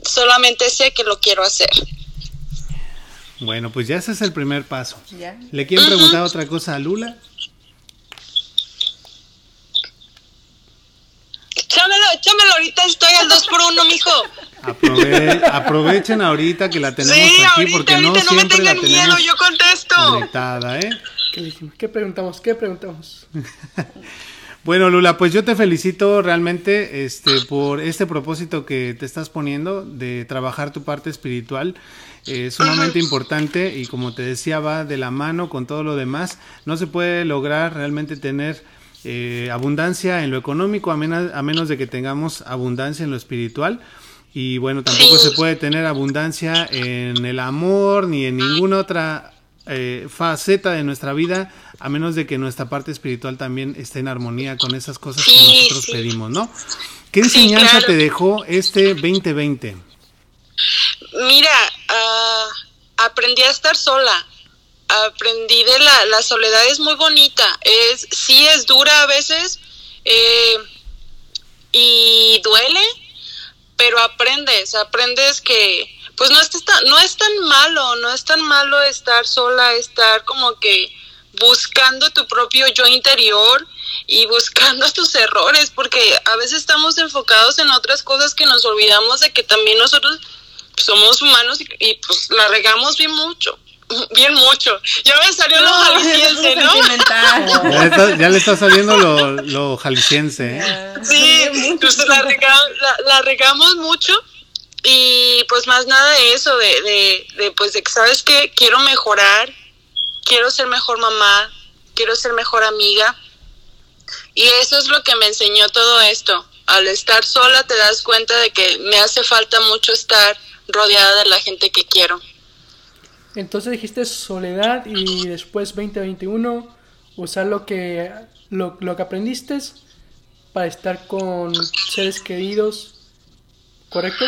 solamente sé que lo quiero hacer bueno, pues ya ese es el primer paso. ¿Le quieren preguntar otra cosa a Lula? Chámelo, ahorita estoy al 2 por 1 mijo. aprovechen ahorita que la tenemos aquí porque no siempre la tenemos miedo, yo contesto. conectada, ¿eh? ¿Qué, ¿Qué preguntamos? ¿Qué preguntamos? Bueno, Lula, pues yo te felicito realmente este, por este propósito que te estás poniendo de trabajar tu parte espiritual. Es sumamente importante y como te decía, va de la mano con todo lo demás. No se puede lograr realmente tener eh, abundancia en lo económico a menos, a menos de que tengamos abundancia en lo espiritual. Y bueno, tampoco se puede tener abundancia en el amor ni en ninguna otra eh, faceta de nuestra vida, a menos de que nuestra parte espiritual también esté en armonía con esas cosas que nosotros pedimos, ¿no? ¿Qué enseñanza te dejó este 2020? Mira, uh, aprendí a estar sola. Aprendí de la, la soledad es muy bonita. Es, sí es dura a veces eh, y duele, pero aprendes, aprendes que pues no, está, no es tan malo, no es tan malo estar sola, estar como que buscando tu propio yo interior y buscando tus errores, porque a veces estamos enfocados en otras cosas que nos olvidamos de que también nosotros somos humanos y, pues la regamos bien mucho. Bien mucho. Ya me salió lo jalisciense, ¿no? Ya, le está saliendo lo, lo jalisciense. ¿eh? Sí, pues la, la, regamos mucho y pues más nada de eso, de, de, de pues de que sabes que quiero mejorar, quiero ser mejor mamá, quiero ser mejor amiga. Y eso es lo que me enseñó todo esto. Al estar sola te das cuenta de que me hace falta mucho estar rodeada de la gente que quiero. Entonces dijiste soledad y después 2021 usar lo que lo, lo que aprendiste para estar con seres queridos, ¿correcto?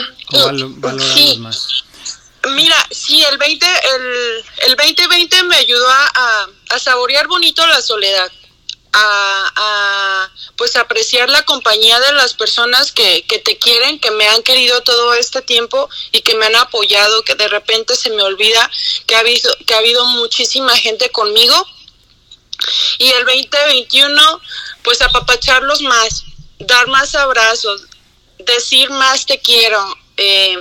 sí. más. Mira, sí, el 20, el, el 2020 me ayudó a, a, saborear bonito la soledad, a, a, pues apreciar la compañía de las personas que, que te quieren, que me han querido todo este tiempo y que me han apoyado, que de repente se me olvida que ha habido, que ha habido muchísima gente conmigo. Y el 2021, pues apapacharlos más, dar más abrazos, decir más te quiero. Eh,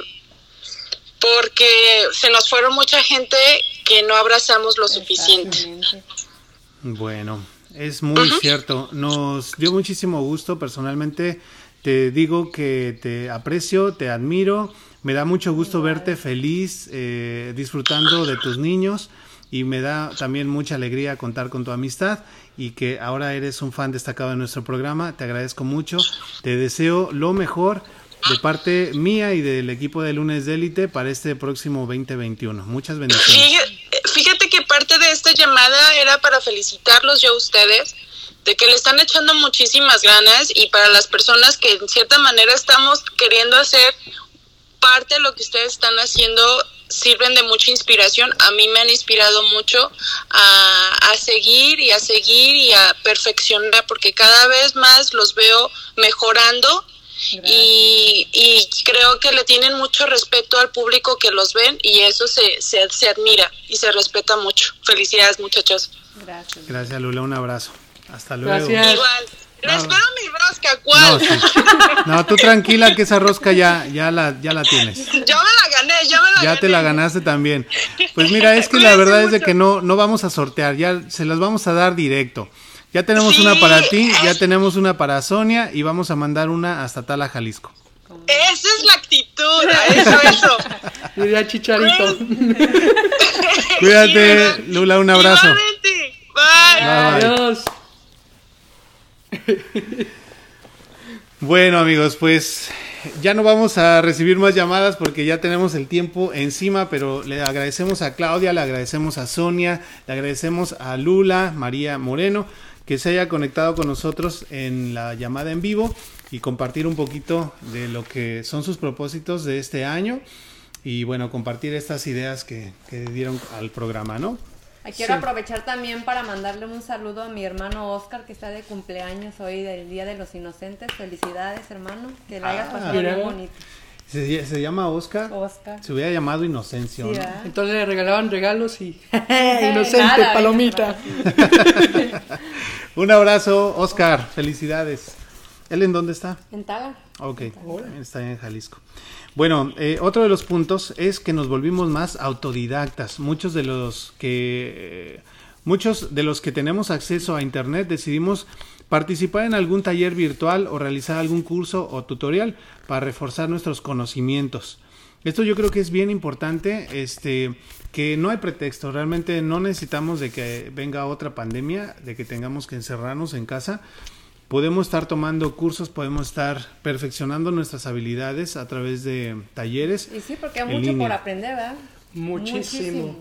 porque se nos fueron mucha gente que no abrazamos lo suficiente. Bueno, es muy cierto. Nos dio muchísimo gusto personalmente. Te digo que te aprecio, te admiro. Me da mucho gusto verte feliz, eh, disfrutando de tus niños y me da también mucha alegría contar con tu amistad y que ahora eres un fan destacado de nuestro programa. Te agradezco mucho. Te deseo lo mejor de parte mía y del equipo de Lunes de Élite para este próximo 2021. Muchas bendiciones. Fíjate que parte de esta llamada era para felicitarlos yo a ustedes, de que le están echando muchísimas ganas y para las personas que en cierta manera estamos queriendo hacer parte de lo que ustedes están haciendo sirven de mucha inspiración. A mí me han inspirado mucho a, a, seguir y a seguir y a perfeccionar porque cada vez más los veo mejorando y, y, creo que le tienen mucho respeto al público que los ven y eso se, se, se admira y se respeta mucho. Felicidades muchachos. Gracias. Gracias Lula, un abrazo. Hasta luego. Gracias. Igual. espero mi rosca, ¿cuál? No, tú tranquila que esa rosca ya, ya, la, ya la tienes. Ya me la gané, ya me la Ya te la ganaste también. Pues mira, es que la verdad es de que no, no vamos a sortear, ya se las vamos a dar directo. Ya tenemos una para ti, ya tenemos una para Sonia y vamos a mandar una hasta Tala, Jalisco. Esa es la actitud, eso, eso. Diría Chicharito. Cuídate, Lula, un abrazo. Bye. Adiós. Bueno, amigos, pues ya no vamos a recibir más llamadas porque ya tenemos el tiempo encima, pero le agradecemos a Claudia, le agradecemos a Sonia, le agradecemos a Lula, María Moreno que se haya conectado con nosotros en la llamada en vivo y compartir un poquito de lo que son sus propósitos de este año y bueno, compartir estas ideas que, dieron al programa, ¿no? Quiero aprovechar también para mandarle un saludo a mi hermano Oscar, que está de cumpleaños hoy del Día de los Inocentes. Felicidades, hermano. Que la hayas ah, pasado muy bonito. Se, llama Oscar. Oscar. Se hubiera llamado Inocencio. Entonces le regalaban regalos y. Inocente, palomita. Un abrazo, Oscar. Felicidades. ¿Él en dónde está? En Tala. Ok, está en Jalisco. Bueno, eh, otro de los puntos es que nos volvimos más autodidactas. Muchos de los que. Eh, muchos de los que tenemos acceso a Internet decidimos participar en algún taller virtual o realizar algún curso o tutorial para reforzar nuestros conocimientos. Esto yo creo que es bien importante, este, que no hay pretexto, realmente no necesitamos de que venga otra pandemia, de que tengamos que encerrarnos en casa. Podemos estar tomando cursos, podemos estar perfeccionando nuestras habilidades a través de talleres. Y sí, porque hay mucho por aprender, ¿verdad? Muchísimo.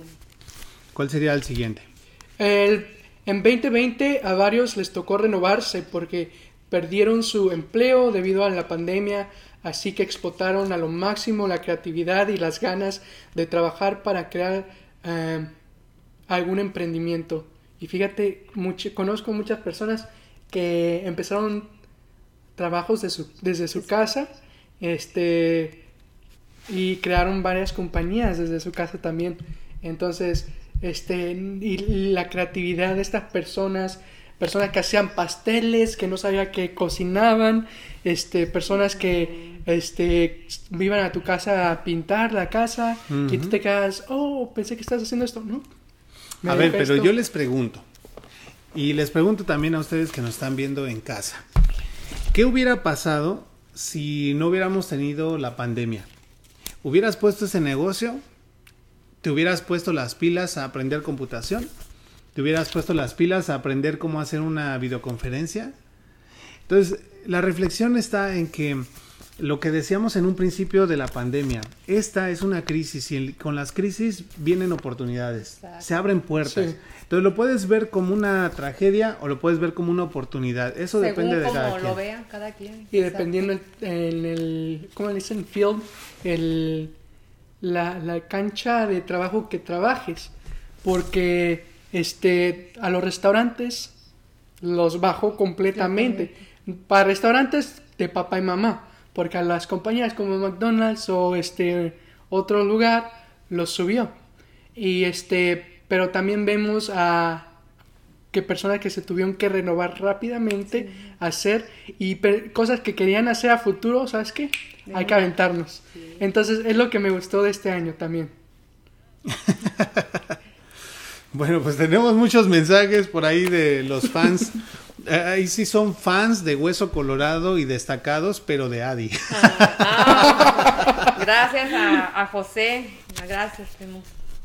¿Cuál sería el siguiente? El en 2020 a varios les tocó renovarse porque perdieron su empleo debido a la pandemia, así que explotaron a lo máximo la creatividad y las ganas de trabajar para crear eh, algún emprendimiento. Y fíjate, conozco muchas personas que empezaron trabajos desde su casa este, y crearon varias compañías desde su casa también. Entonces, este, y la creatividad de estas personas, personas que hacían pasteles, que no sabía que cocinaban, este, personas que este, iban a tu casa a pintar la casa y tú te quedas, oh, pensé que estás haciendo esto, ¿no? a ver, pero yo les pregunto, y les pregunto también a ustedes que nos están viendo en casa, ¿qué hubiera pasado si no hubiéramos tenido la pandemia? ¿Hubieras puesto ese negocio? ¿Te hubieras puesto las pilas a aprender computación? ¿Te hubieras puesto las pilas a aprender cómo hacer una videoconferencia? Entonces, la reflexión está en que lo que decíamos en un principio de la pandemia, esta es una crisis y con las crisis vienen oportunidades, se abren puertas. Entonces lo puedes ver como una tragedia o lo puedes ver como una oportunidad. Eso depende de cada quien. lo vean cada quien. Y dependiendo en el, ¿cómo le dicen? Field, el, la, la cancha de trabajo que trabajes. Porque este, a los restaurantes los bajo completamente. Para restaurantes de papá y mamá porque a las compañías como McDonald's o este otro lugar los subió. Y este, pero también vemos a que personas que se tuvieron que renovar rápidamente, hacer y cosas que querían hacer a futuro, ¿sabes qué? Hay que aventarnos. Entonces es lo que me gustó de este año también. bueno, pues tenemos muchos mensajes por ahí de los fans Eh, ahí sí son fans de Hueso Colorado y destacados, pero de Adi. Ah, ah, gracias a, José, gracias,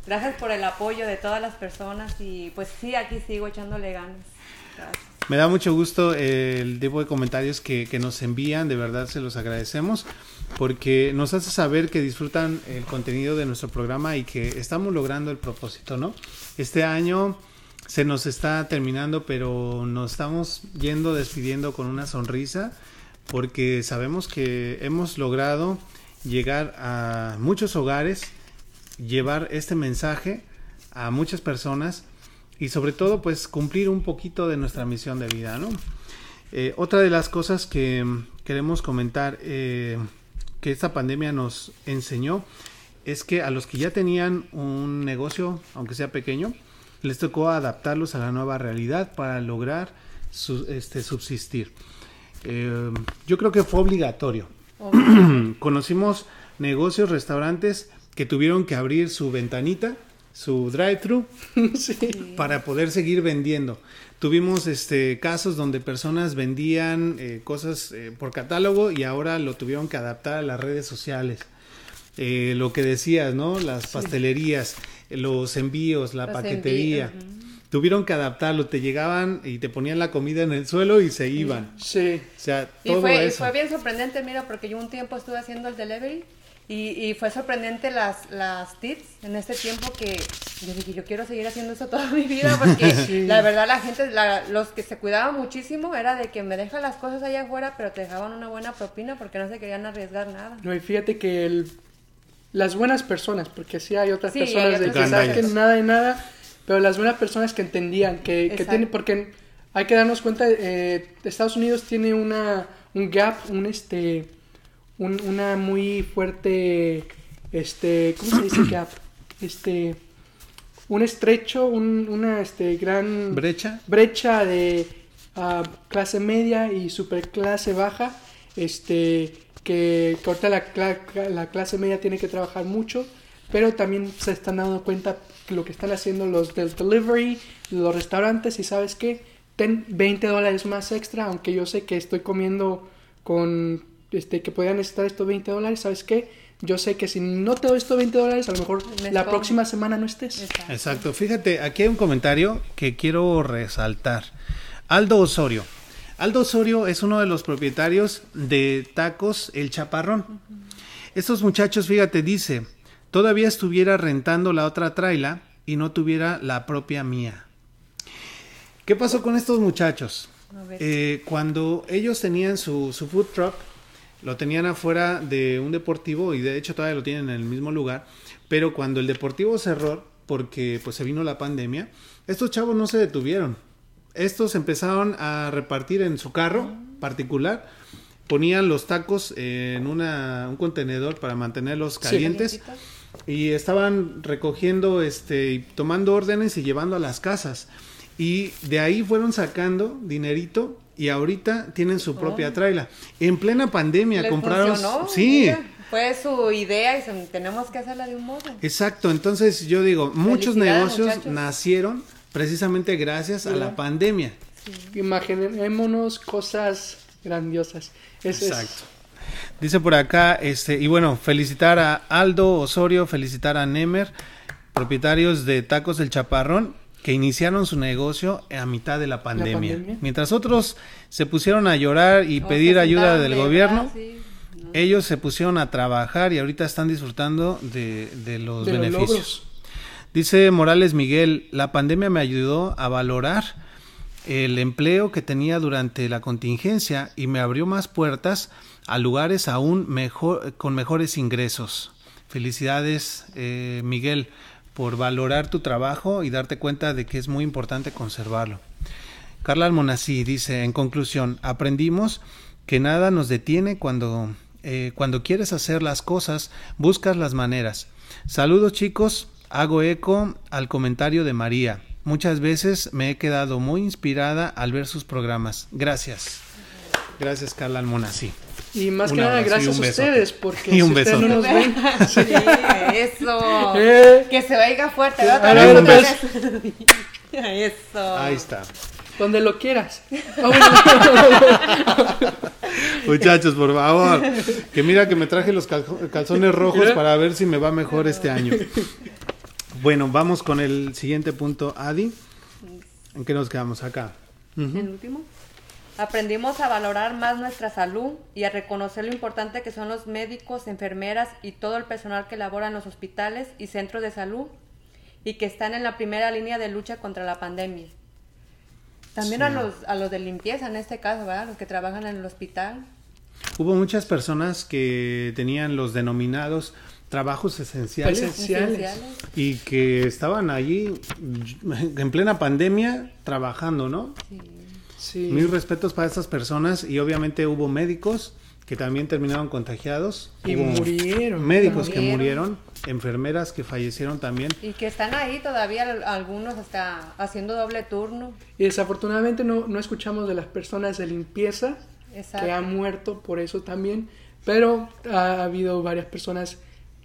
Gracias por el apoyo de todas las personas y pues sí, aquí sigo echándole ganas. Me da mucho gusto el tipo de comentarios que, que, nos envían, de verdad se los agradecemos, porque nos hace saber que disfrutan el contenido de nuestro programa y que estamos logrando el propósito, ¿no? Este año se nos está terminando, pero nos estamos yendo despidiendo con una sonrisa porque sabemos que hemos logrado llegar a muchos hogares, llevar este mensaje a muchas personas y sobre todo pues cumplir un poquito de nuestra misión de vida, ¿no? Eh, otra de las cosas que queremos comentar eh, que esta pandemia nos enseñó es que a los que ya tenían un negocio, aunque sea pequeño, les tocó adaptarlos a la nueva realidad para lograr este, subsistir. Eh, yo creo que fue obligatorio. Conocimos negocios, restaurantes que tuvieron que abrir su ventanita, su drive-thru, para poder seguir vendiendo. Tuvimos este, casos donde personas vendían eh, cosas eh, por catálogo y ahora lo tuvieron que adaptar a las redes sociales. lo que decías, ¿no? Las pastelerías los envíos, la paquetería. Tuvieron que adaptarlo, te llegaban y te ponían la comida en el suelo y se iban. Sí. O sea, todo y fue, eso. fue bien sorprendente, mira, porque yo un tiempo estuve haciendo el delivery y, y, fue sorprendente las, las tips en este tiempo que yo dije, yo quiero seguir haciendo eso toda mi vida porque la verdad la gente, los que se cuidaban muchísimo era de que me dejan las cosas allá afuera pero te dejaban una buena propina porque no se querían arriesgar nada. No, y fíjate que el las buenas personas, porque sí hay otras personas de que saben nada de nada, pero las buenas personas que entendían, que, que tienen, porque hay que darnos cuenta, eh, Estados Unidos tiene una, un gap, un este, un, una muy fuerte, este, ¿cómo se dice gap? Este, un estrecho, un, una este, gran brecha, brecha de uh, clase media y super clase baja, este, que ahorita la, la, clase media tiene que trabajar mucho, pero también se están dando cuenta lo que están haciendo los del delivery, los restaurantes, y sabes qué, ten 20 dólares más extra, aunque yo sé que estoy comiendo con, este, que podrían necesitar estos 20 dólares, ¿sabes qué? Yo sé que si no te doy estos 20 dólares, a lo mejor la próxima semana no estés. Exacto. Fíjate, aquí hay un comentario que quiero resaltar. Aldo Osorio. Aldo Osorio es uno de los propietarios de Tacos El Chaparrón. Estos muchachos, fíjate, dice, todavía estuviera rentando la otra traila y no tuviera la propia mía. ¿Qué pasó con estos muchachos? Eh, cuando ellos tenían su, food truck, lo tenían afuera de un deportivo y de hecho todavía lo tienen en el mismo lugar, pero cuando el deportivo cerró, porque pues se vino la pandemia, estos chavos no se detuvieron. Estos empezaron a repartir en su carro particular, ponían los tacos en una, un contenedor para mantenerlos calientes y estaban recogiendo, este, tomando órdenes y llevando a las casas. Y de ahí fueron sacando dinerito y ahorita tienen su propia oh. traila. En plena pandemia compraron. Sí. fue su idea y tenemos que hacerla de un modo. Exacto, entonces yo digo, muchos negocios nacieron precisamente gracias a la pandemia. Imaginémonos cosas grandiosas. Exacto. Dice por acá, este, y bueno, felicitar a Aldo Osorio, felicitar a Nemer, propietarios de Tacos del Chaparrón, que iniciaron su negocio a mitad de la pandemia. Mientras otros se pusieron a llorar y pedir ayuda del gobierno, ellos se pusieron a trabajar y ahorita están disfrutando de, los beneficios. Dice Morales Miguel, la pandemia me ayudó a valorar el empleo que tenía durante la contingencia y me abrió más puertas a lugares aún mejor, con mejores ingresos. Felicidades, eh, Miguel por valorar tu trabajo y darte cuenta de que es muy importante conservarlo. Carla Almonací dice, en conclusión, aprendimos que nada nos detiene cuando, eh, cuando quieres hacer las cosas, buscas las maneras. Saludos chicos, hago eco al comentario de María. Muchas veces me he quedado muy inspirada al ver sus programas. Gracias. Gracias Carla Almonací. Y más que nada, gracias a ustedes, porque y un beso. no nos ven. Sí, eso. Eh. Que se oiga fuerte. un beso. Eso. Ahí está. Donde lo quieras. Muchachos, por favor. Que mira que me traje los calzones rojos para ver si me va mejor este año. Bueno, vamos con el siguiente punto, Adi. ¿En qué nos quedamos acá? El último. Aprendimos a valorar más nuestra salud y a reconocer lo importante que son los médicos, enfermeras y todo el personal que labora en los hospitales y centros de salud y que están en la primera línea de lucha contra la pandemia. También a, los, a los de limpieza en este caso, ¿verdad? Los que trabajan en el hospital. Hubo muchas personas que tenían los denominados trabajos esenciales, esenciales, y que estaban allí en plena pandemia trabajando, ¿no? Sí. Mis respetos para estas personas y obviamente hubo médicos que también terminaron contagiados. Y murieron. Médicos que murieron, enfermeras que fallecieron también. Y que están ahí todavía, algunos hasta haciendo doble turno. Y desafortunadamente no, no escuchamos de las personas de limpieza que han muerto por eso también, pero ha habido varias personas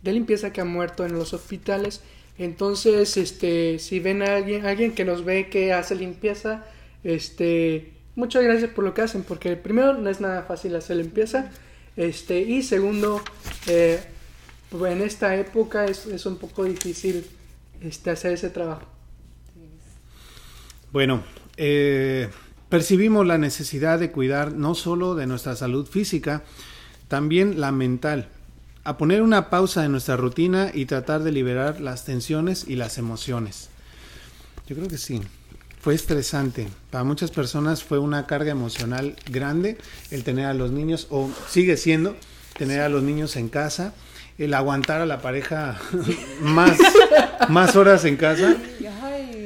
de limpieza que han muerto en los hospitales. Entonces, este, si ven a alguien, alguien que nos ve que hace limpieza, este, muchas gracias por lo que hacen, porque primero no es nada fácil hacer limpieza, este, y segundo, eh, en esta época es, es, un poco difícil este, hacer ese trabajo. Bueno, eh, percibimos la necesidad de cuidar no solo de nuestra salud física, también la mental, a poner una pausa en nuestra rutina y tratar de liberar las tensiones y las emociones. Yo creo que sí fue estresante. Para muchas personas fue una carga emocional grande el tener a los niños, o sigue siendo, tener a los niños en casa, el aguantar a la pareja más, más horas en casa,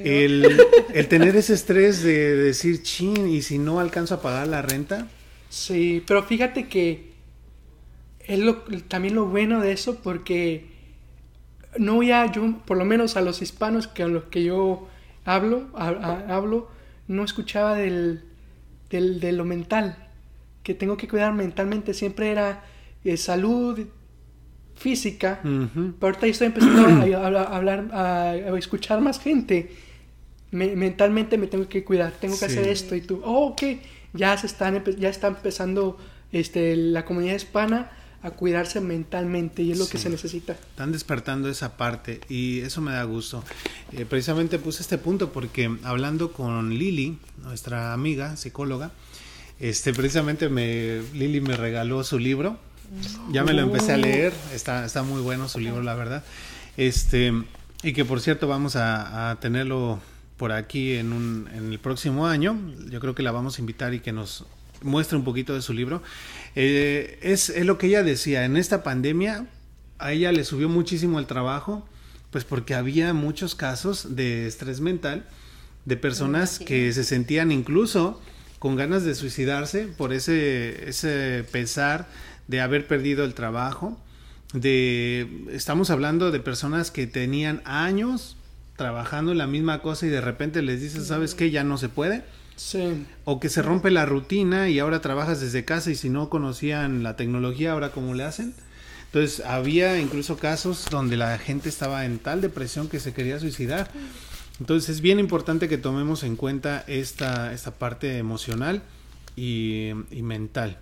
el, tener ese estrés de decir, chin, y si no alcanzo a pagar la renta. Sí, pero fíjate que es lo, también lo bueno de eso porque no voy a, yo, por lo menos a los hispanos que a los que yo hablo, hablo, no escuchaba del, del, de lo mental, que tengo que cuidar mentalmente, siempre era eh, salud física, pero ahorita estoy empezando a, hablar, a, escuchar más gente. mentalmente me tengo que cuidar, tengo que hacer esto y tú, oh, ok, ya se están, ya está empezando este, la comunidad hispana a cuidarse mentalmente y es lo que se necesita. Están despertando esa parte y eso me da gusto. Eh, precisamente puse este punto porque hablando con Lili, nuestra amiga psicóloga, este precisamente me Lili me regaló su libro. Ya me lo empecé a leer, está, está muy bueno su libro, la verdad. Este, y que por cierto vamos a, a tenerlo por aquí en, un, en el próximo año. Yo creo que la vamos a invitar y que nos muestra un poquito de su libro. Eh, es, es lo que ella decía, en esta pandemia a ella le subió muchísimo el trabajo, pues porque había muchos casos de estrés mental de personas que se sentían incluso con ganas de suicidarse por ese, ese pesar de haber perdido el trabajo. De, estamos hablando de personas que tenían años trabajando en la misma cosa y de repente les dices, ¿sabes qué? Ya no se puede. Sí. O que se rompe la rutina y ahora trabajas desde casa y si no conocían la tecnología, ahora cómo le hacen. Entonces había incluso casos donde la gente estaba en tal depresión que se quería suicidar. Entonces es bien importante que tomemos en cuenta esta, esta parte emocional y, mental.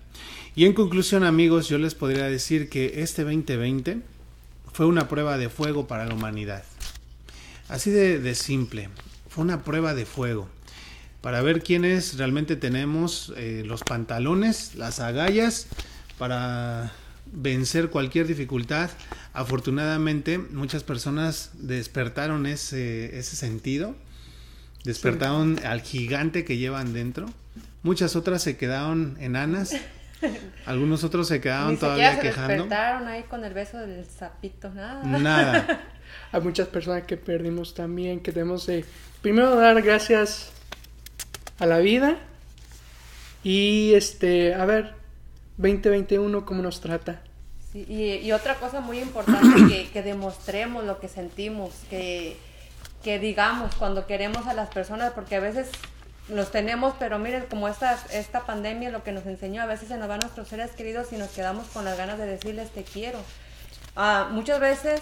Y en conclusión amigos, yo les podría decir que este 2020 fue una prueba de fuego para la humanidad. Así de simple, fue una prueba de fuego para ver quiénes realmente tenemos eh, los pantalones, las agallas para vencer cualquier dificultad. Afortunadamente, muchas personas despertaron ese, ese sentido, despertaron al gigante que llevan dentro. Muchas otras se quedaron enanas. Algunos otros se quedaron Ni todavía se quejando. despertaron ahí con el beso del sapito, nada. Nada. Hay muchas personas que perdimos también, que debemos de primero dar gracias a la vida y este, a ver, 2021 cómo nos trata. Y, otra cosa muy importante, que, que demostremos lo que sentimos, que, que digamos cuando queremos a las personas, porque a veces los tenemos, pero miren, como esta, esta pandemia lo que nos enseñó, a veces se nos van nuestros seres queridos y nos quedamos con las ganas de decirles te quiero. Ah, muchas veces,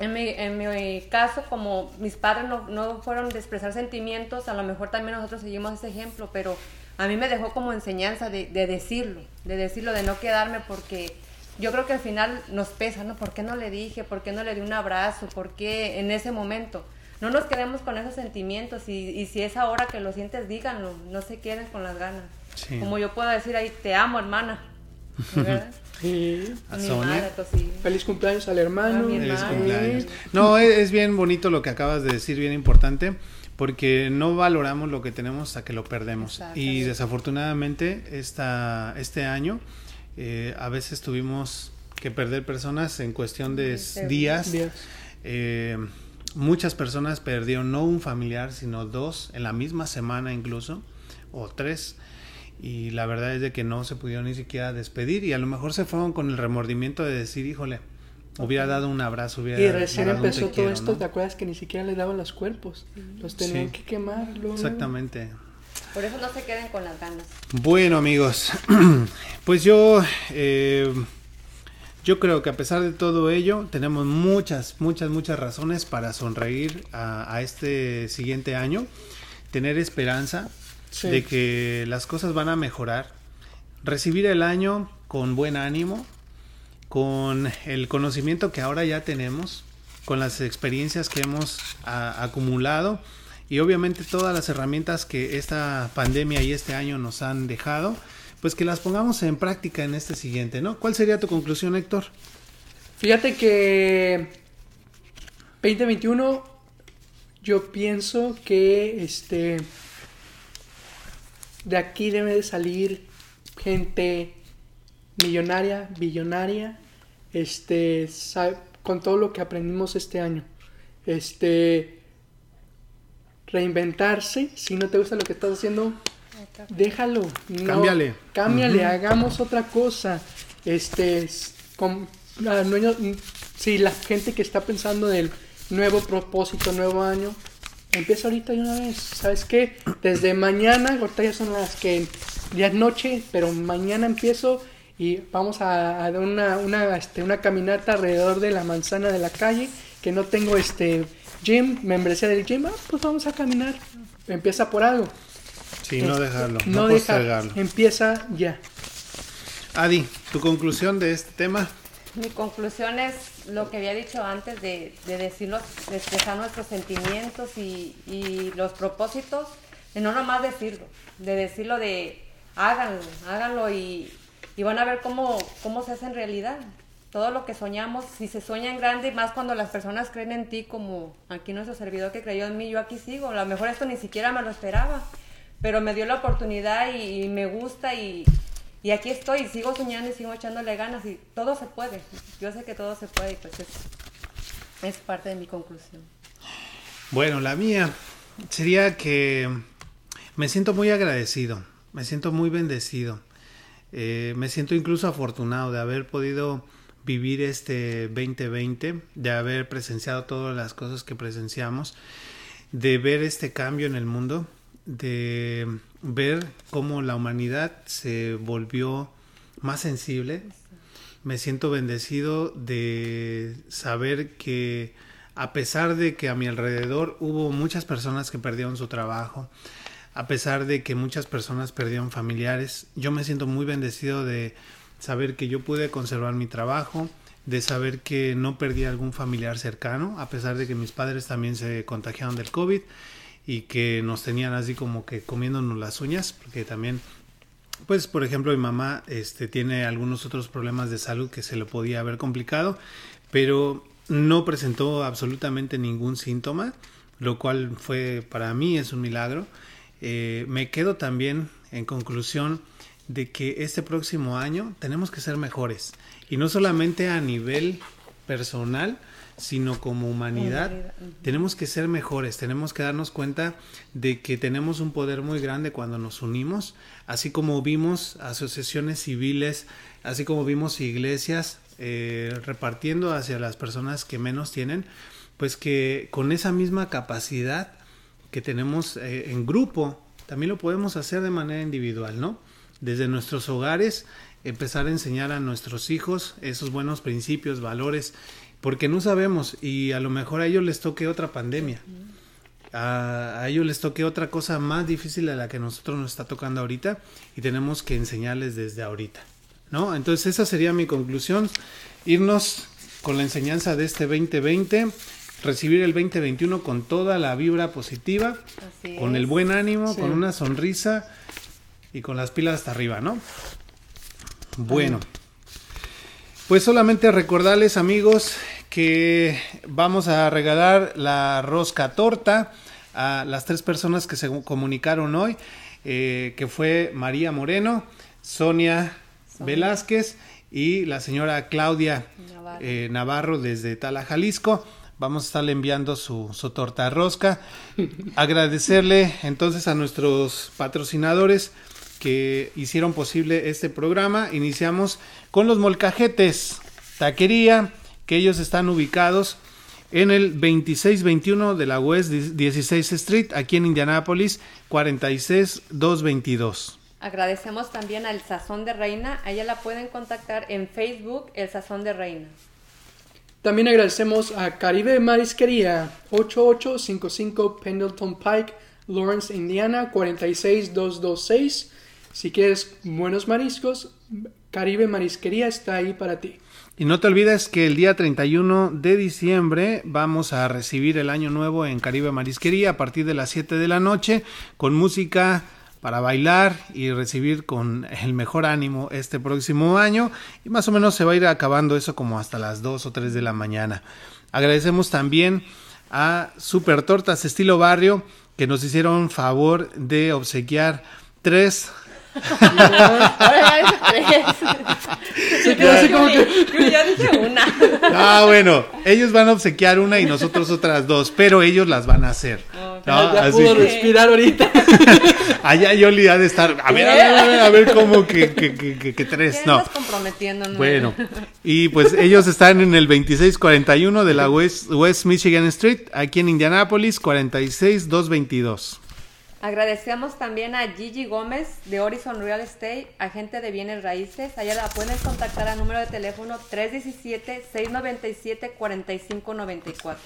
en mi, en mi caso, como mis padres no, no fueron de expresar sentimientos, a lo mejor también nosotros seguimos ese ejemplo, pero a mí me dejó como enseñanza de, de decirlo, de decirlo, de no quedarme porque yo creo que al final nos pesa, ¿no? ¿Por qué no le dije? ¿Por qué no le di un abrazo? ¿Por qué en ese momento? No nos quedemos con esos sentimientos y, y si es ahora que lo sientes, díganlo, no se queden con las ganas. Sí. Como yo puedo decir ahí, te amo, hermana. ¿Verdad? Sí. A Sonia. Feliz cumpleaños al hermano. Feliz cumpleaños. No, es, es bien bonito lo que acabas de decir, bien importante, porque no valoramos lo que tenemos hasta que lo perdemos. Y desafortunadamente esta, este año eh, a veces tuvimos que perder personas en cuestión de Sí, días. Días. Eh, muchas personas perdieron no un familiar, sino dos en la misma semana incluso, o tres. Y la verdad es de que no se pudieron ni siquiera despedir y a lo mejor se fueron con el remordimiento de decir, híjole, hubiera dado un abrazo, hubiera Y recién dado empezó todo quiero", esto, ¿no? ¿te acuerdas que ni siquiera les daban los cuerpos? Los tenían Sí. que quemar. luego. Exactamente. Por eso no se queden con las ganas. Bueno amigos, pues yo, eh, yo creo que a pesar de todo ello, tenemos muchas, muchas, muchas razones para sonreír a, a este siguiente año, tener esperanza Sí. de que las cosas van a mejorar, recibir el año con buen ánimo, con el conocimiento que ahora ya tenemos, con las experiencias que hemos a- acumulado y obviamente todas las herramientas que esta pandemia y este año nos han dejado, pues que las pongamos en práctica en este siguiente, ¿no? ¿Cuál sería tu conclusión, Héctor? Fíjate que 2021 yo pienso que este de aquí debe de salir gente millonaria, billonaria, este con todo lo que aprendimos este año. Este reinventarse, si no te gusta lo que estás haciendo, déjalo. no, Cámbiale. Cámbiale, hagamos otra cosa. Este, con, no, si la gente que está pensando del nuevo propósito, nuevo año, empieza ahorita de una vez. ¿Sabes qué? Desde mañana, ahorita ya son las que ya es noche, pero mañana empiezo y vamos a, a dar una, una, este, una caminata alrededor de la manzana de la calle, que no tengo este gym, membresía del gym, ah, pues vamos a caminar. Empieza por algo. Sí, no dejarlo, no, No dejar, postergarlo. empieza ya. Adi, tu conclusión de este tema. Mi conclusión es lo que había dicho antes de, de de expresar nuestros sentimientos y, y los propósitos, de no nomás decirlo, de decirlo de háganlo, háganlo y, van a ver cómo, cómo se hace en realidad. Todo lo que soñamos, si se sueña en grande, más cuando las personas creen en ti, como aquí nuestro servidor que creyó en mí, yo aquí sigo. A lo mejor esto ni siquiera me lo esperaba, pero me dio la oportunidad y, me gusta y, y, aquí estoy, sigo soñando y sigo echándole ganas y todo se puede. Yo sé que todo se puede y pues es, es parte de mi conclusión. Bueno, la mía sería que me siento muy agradecido, me siento muy bendecido, eh, me siento incluso afortunado de haber podido vivir este 2020, de haber presenciado todas las cosas que presenciamos, de ver este cambio en el mundo, de ver cómo la humanidad se volvió más sensible. Me siento bendecido de saber que a pesar de que a mi alrededor hubo muchas personas que perdieron su trabajo, a pesar de que muchas personas perdieron familiares, yo me siento muy bendecido de saber que yo pude conservar mi trabajo, de saber que no perdí algún familiar cercano, a pesar de que mis padres también se contagiaron del COVID y que nos tenían así como que comiéndonos las uñas, porque también, pues por ejemplo mi mamá este, tiene algunos otros problemas de salud que se le podía haber complicado, pero no presentó absolutamente ningún síntoma, lo cual fue para mí es un milagro. Eh, me quedo también en conclusión de que este próximo año tenemos que ser mejores y no solamente a nivel personal, sino como humanidad, tenemos que ser mejores, tenemos que darnos cuenta de que tenemos un poder muy grande cuando nos unimos, así como vimos asociaciones civiles, así como vimos iglesias eh, repartiendo hacia las personas que menos tienen, pues que con esa misma capacidad que tenemos eh, en grupo, también lo podemos hacer de manera individual, ¿no? Desde nuestros hogares, empezar a enseñar a nuestros hijos esos buenos principios, valores, porque no sabemos y a lo mejor a ellos les toque otra pandemia. A, ellos les toque otra cosa más difícil a la que nosotros nos está tocando ahorita y tenemos que enseñarles desde ahorita. ¿No? Entonces esa sería mi conclusión, irnos con la enseñanza de este 2020, recibir el 2021 con toda la vibra positiva, con el buen ánimo, con una sonrisa y con las pilas hasta arriba, ¿no? Bueno, pues solamente recordarles amigos que vamos a regalar la rosca torta a las tres personas que se comunicaron hoy, eh, que fue María Moreno, Sonia, Velázquez y la señora Claudia Navarro, eh, desde Tala, Jalisco. Vamos a estarle enviando su, su torta rosca. Agradecerle entonces a nuestros patrocinadores que hicieron posible este programa. Iniciamos con los molcajetes, taquería, que ellos están ubicados en el 2621 de la West 16 Street, aquí en Indianápolis, 46222. Agradecemos también al Sazón de Reina. A ella la pueden contactar en Facebook, El Sazón de Reina. También agradecemos a Caribe Marisquería, 8855 Pendleton Pike, Lawrence, Indiana, 46226. Si quieres buenos mariscos, Caribe Marisquería está ahí para ti. Y no te olvides que el día 31 de diciembre vamos a recibir el año nuevo en Caribe Marisquería a partir de las 7 de la noche con música para bailar y recibir con el mejor ánimo este próximo año y más o menos se va a ir acabando eso como hasta las 2 o 3 de la mañana. Agradecemos también a Super Tortas Estilo Barrio que nos hicieron favor de obsequiar tres Se quedó así como que. Yo dije una. Ah, bueno, ellos van a obsequiar una y nosotros otras dos, pero ellos las van a hacer. ya pudo respirar ahorita. Allá Yoli ha de estar. A ver, a ver, a ver, cómo que, que, que, que tres. No. Estás comprometiendo, Bueno, y pues ellos están en el 2641 de la West, West Michigan Street, aquí en Indianapolis, 46222. Agradecemos también a Gigi Gómez de Horizon Real Estate, agente de bienes raíces. Allá la pueden contactar al número de teléfono 317-697-4594.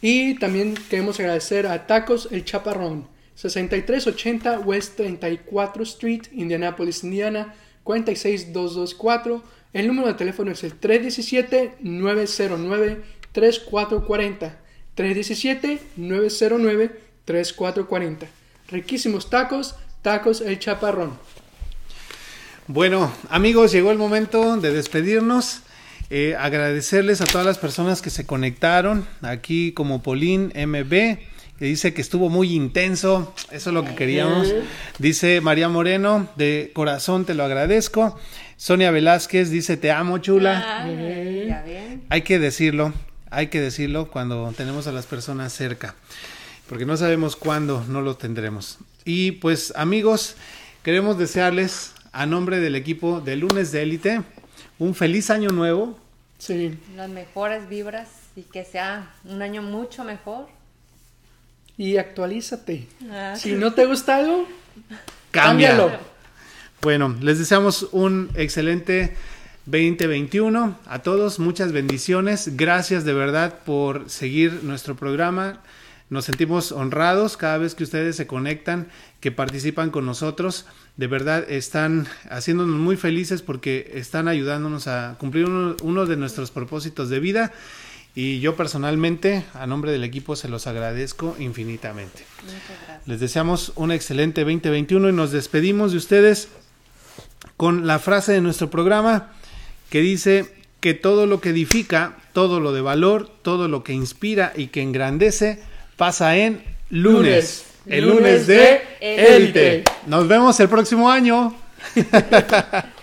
Y también queremos agradecer a Tacos El Chaparrón, 6380 West 34 Street, Indianapolis, Indiana, 46224. El número de teléfono es el 317-909-3440. 317-909-3440. 3440. Riquísimos tacos, tacos el chaparrón. Bueno, amigos, llegó el momento de despedirnos. Eh, agradecerles a todas las personas que se conectaron aquí como Polín MB que dice que estuvo muy intenso, eso es lo que queríamos. Dice María Moreno, de corazón te lo agradezco. Sonia Velázquez dice, te amo, chula. Hay que decirlo, hay que decirlo cuando tenemos a las personas cerca, porque no sabemos cuándo no lo tendremos. Y pues amigos, queremos desearles a nombre del equipo de Lunes de Élite un feliz año nuevo. Sí. Las mejores vibras y que sea un año mucho mejor. Y actualízate. Ah. si no te gusta algo, cámbialo. Bueno, les deseamos un excelente 2021 a todos. Muchas bendiciones. Gracias de verdad por seguir nuestro programa. Nos sentimos honrados cada vez que ustedes se conectan, que participan con nosotros. De verdad están haciéndonos muy felices porque están ayudándonos a cumplir uno, de nuestros propósitos de vida. Y yo personalmente, a nombre del equipo, se los agradezco infinitamente. Les deseamos un excelente 2021 y nos despedimos de ustedes con la frase de nuestro programa que dice que todo lo que edifica, todo lo de valor, todo lo que inspira y que engrandece pasa en lunes. el lunes, de élite. Nos vemos el próximo año.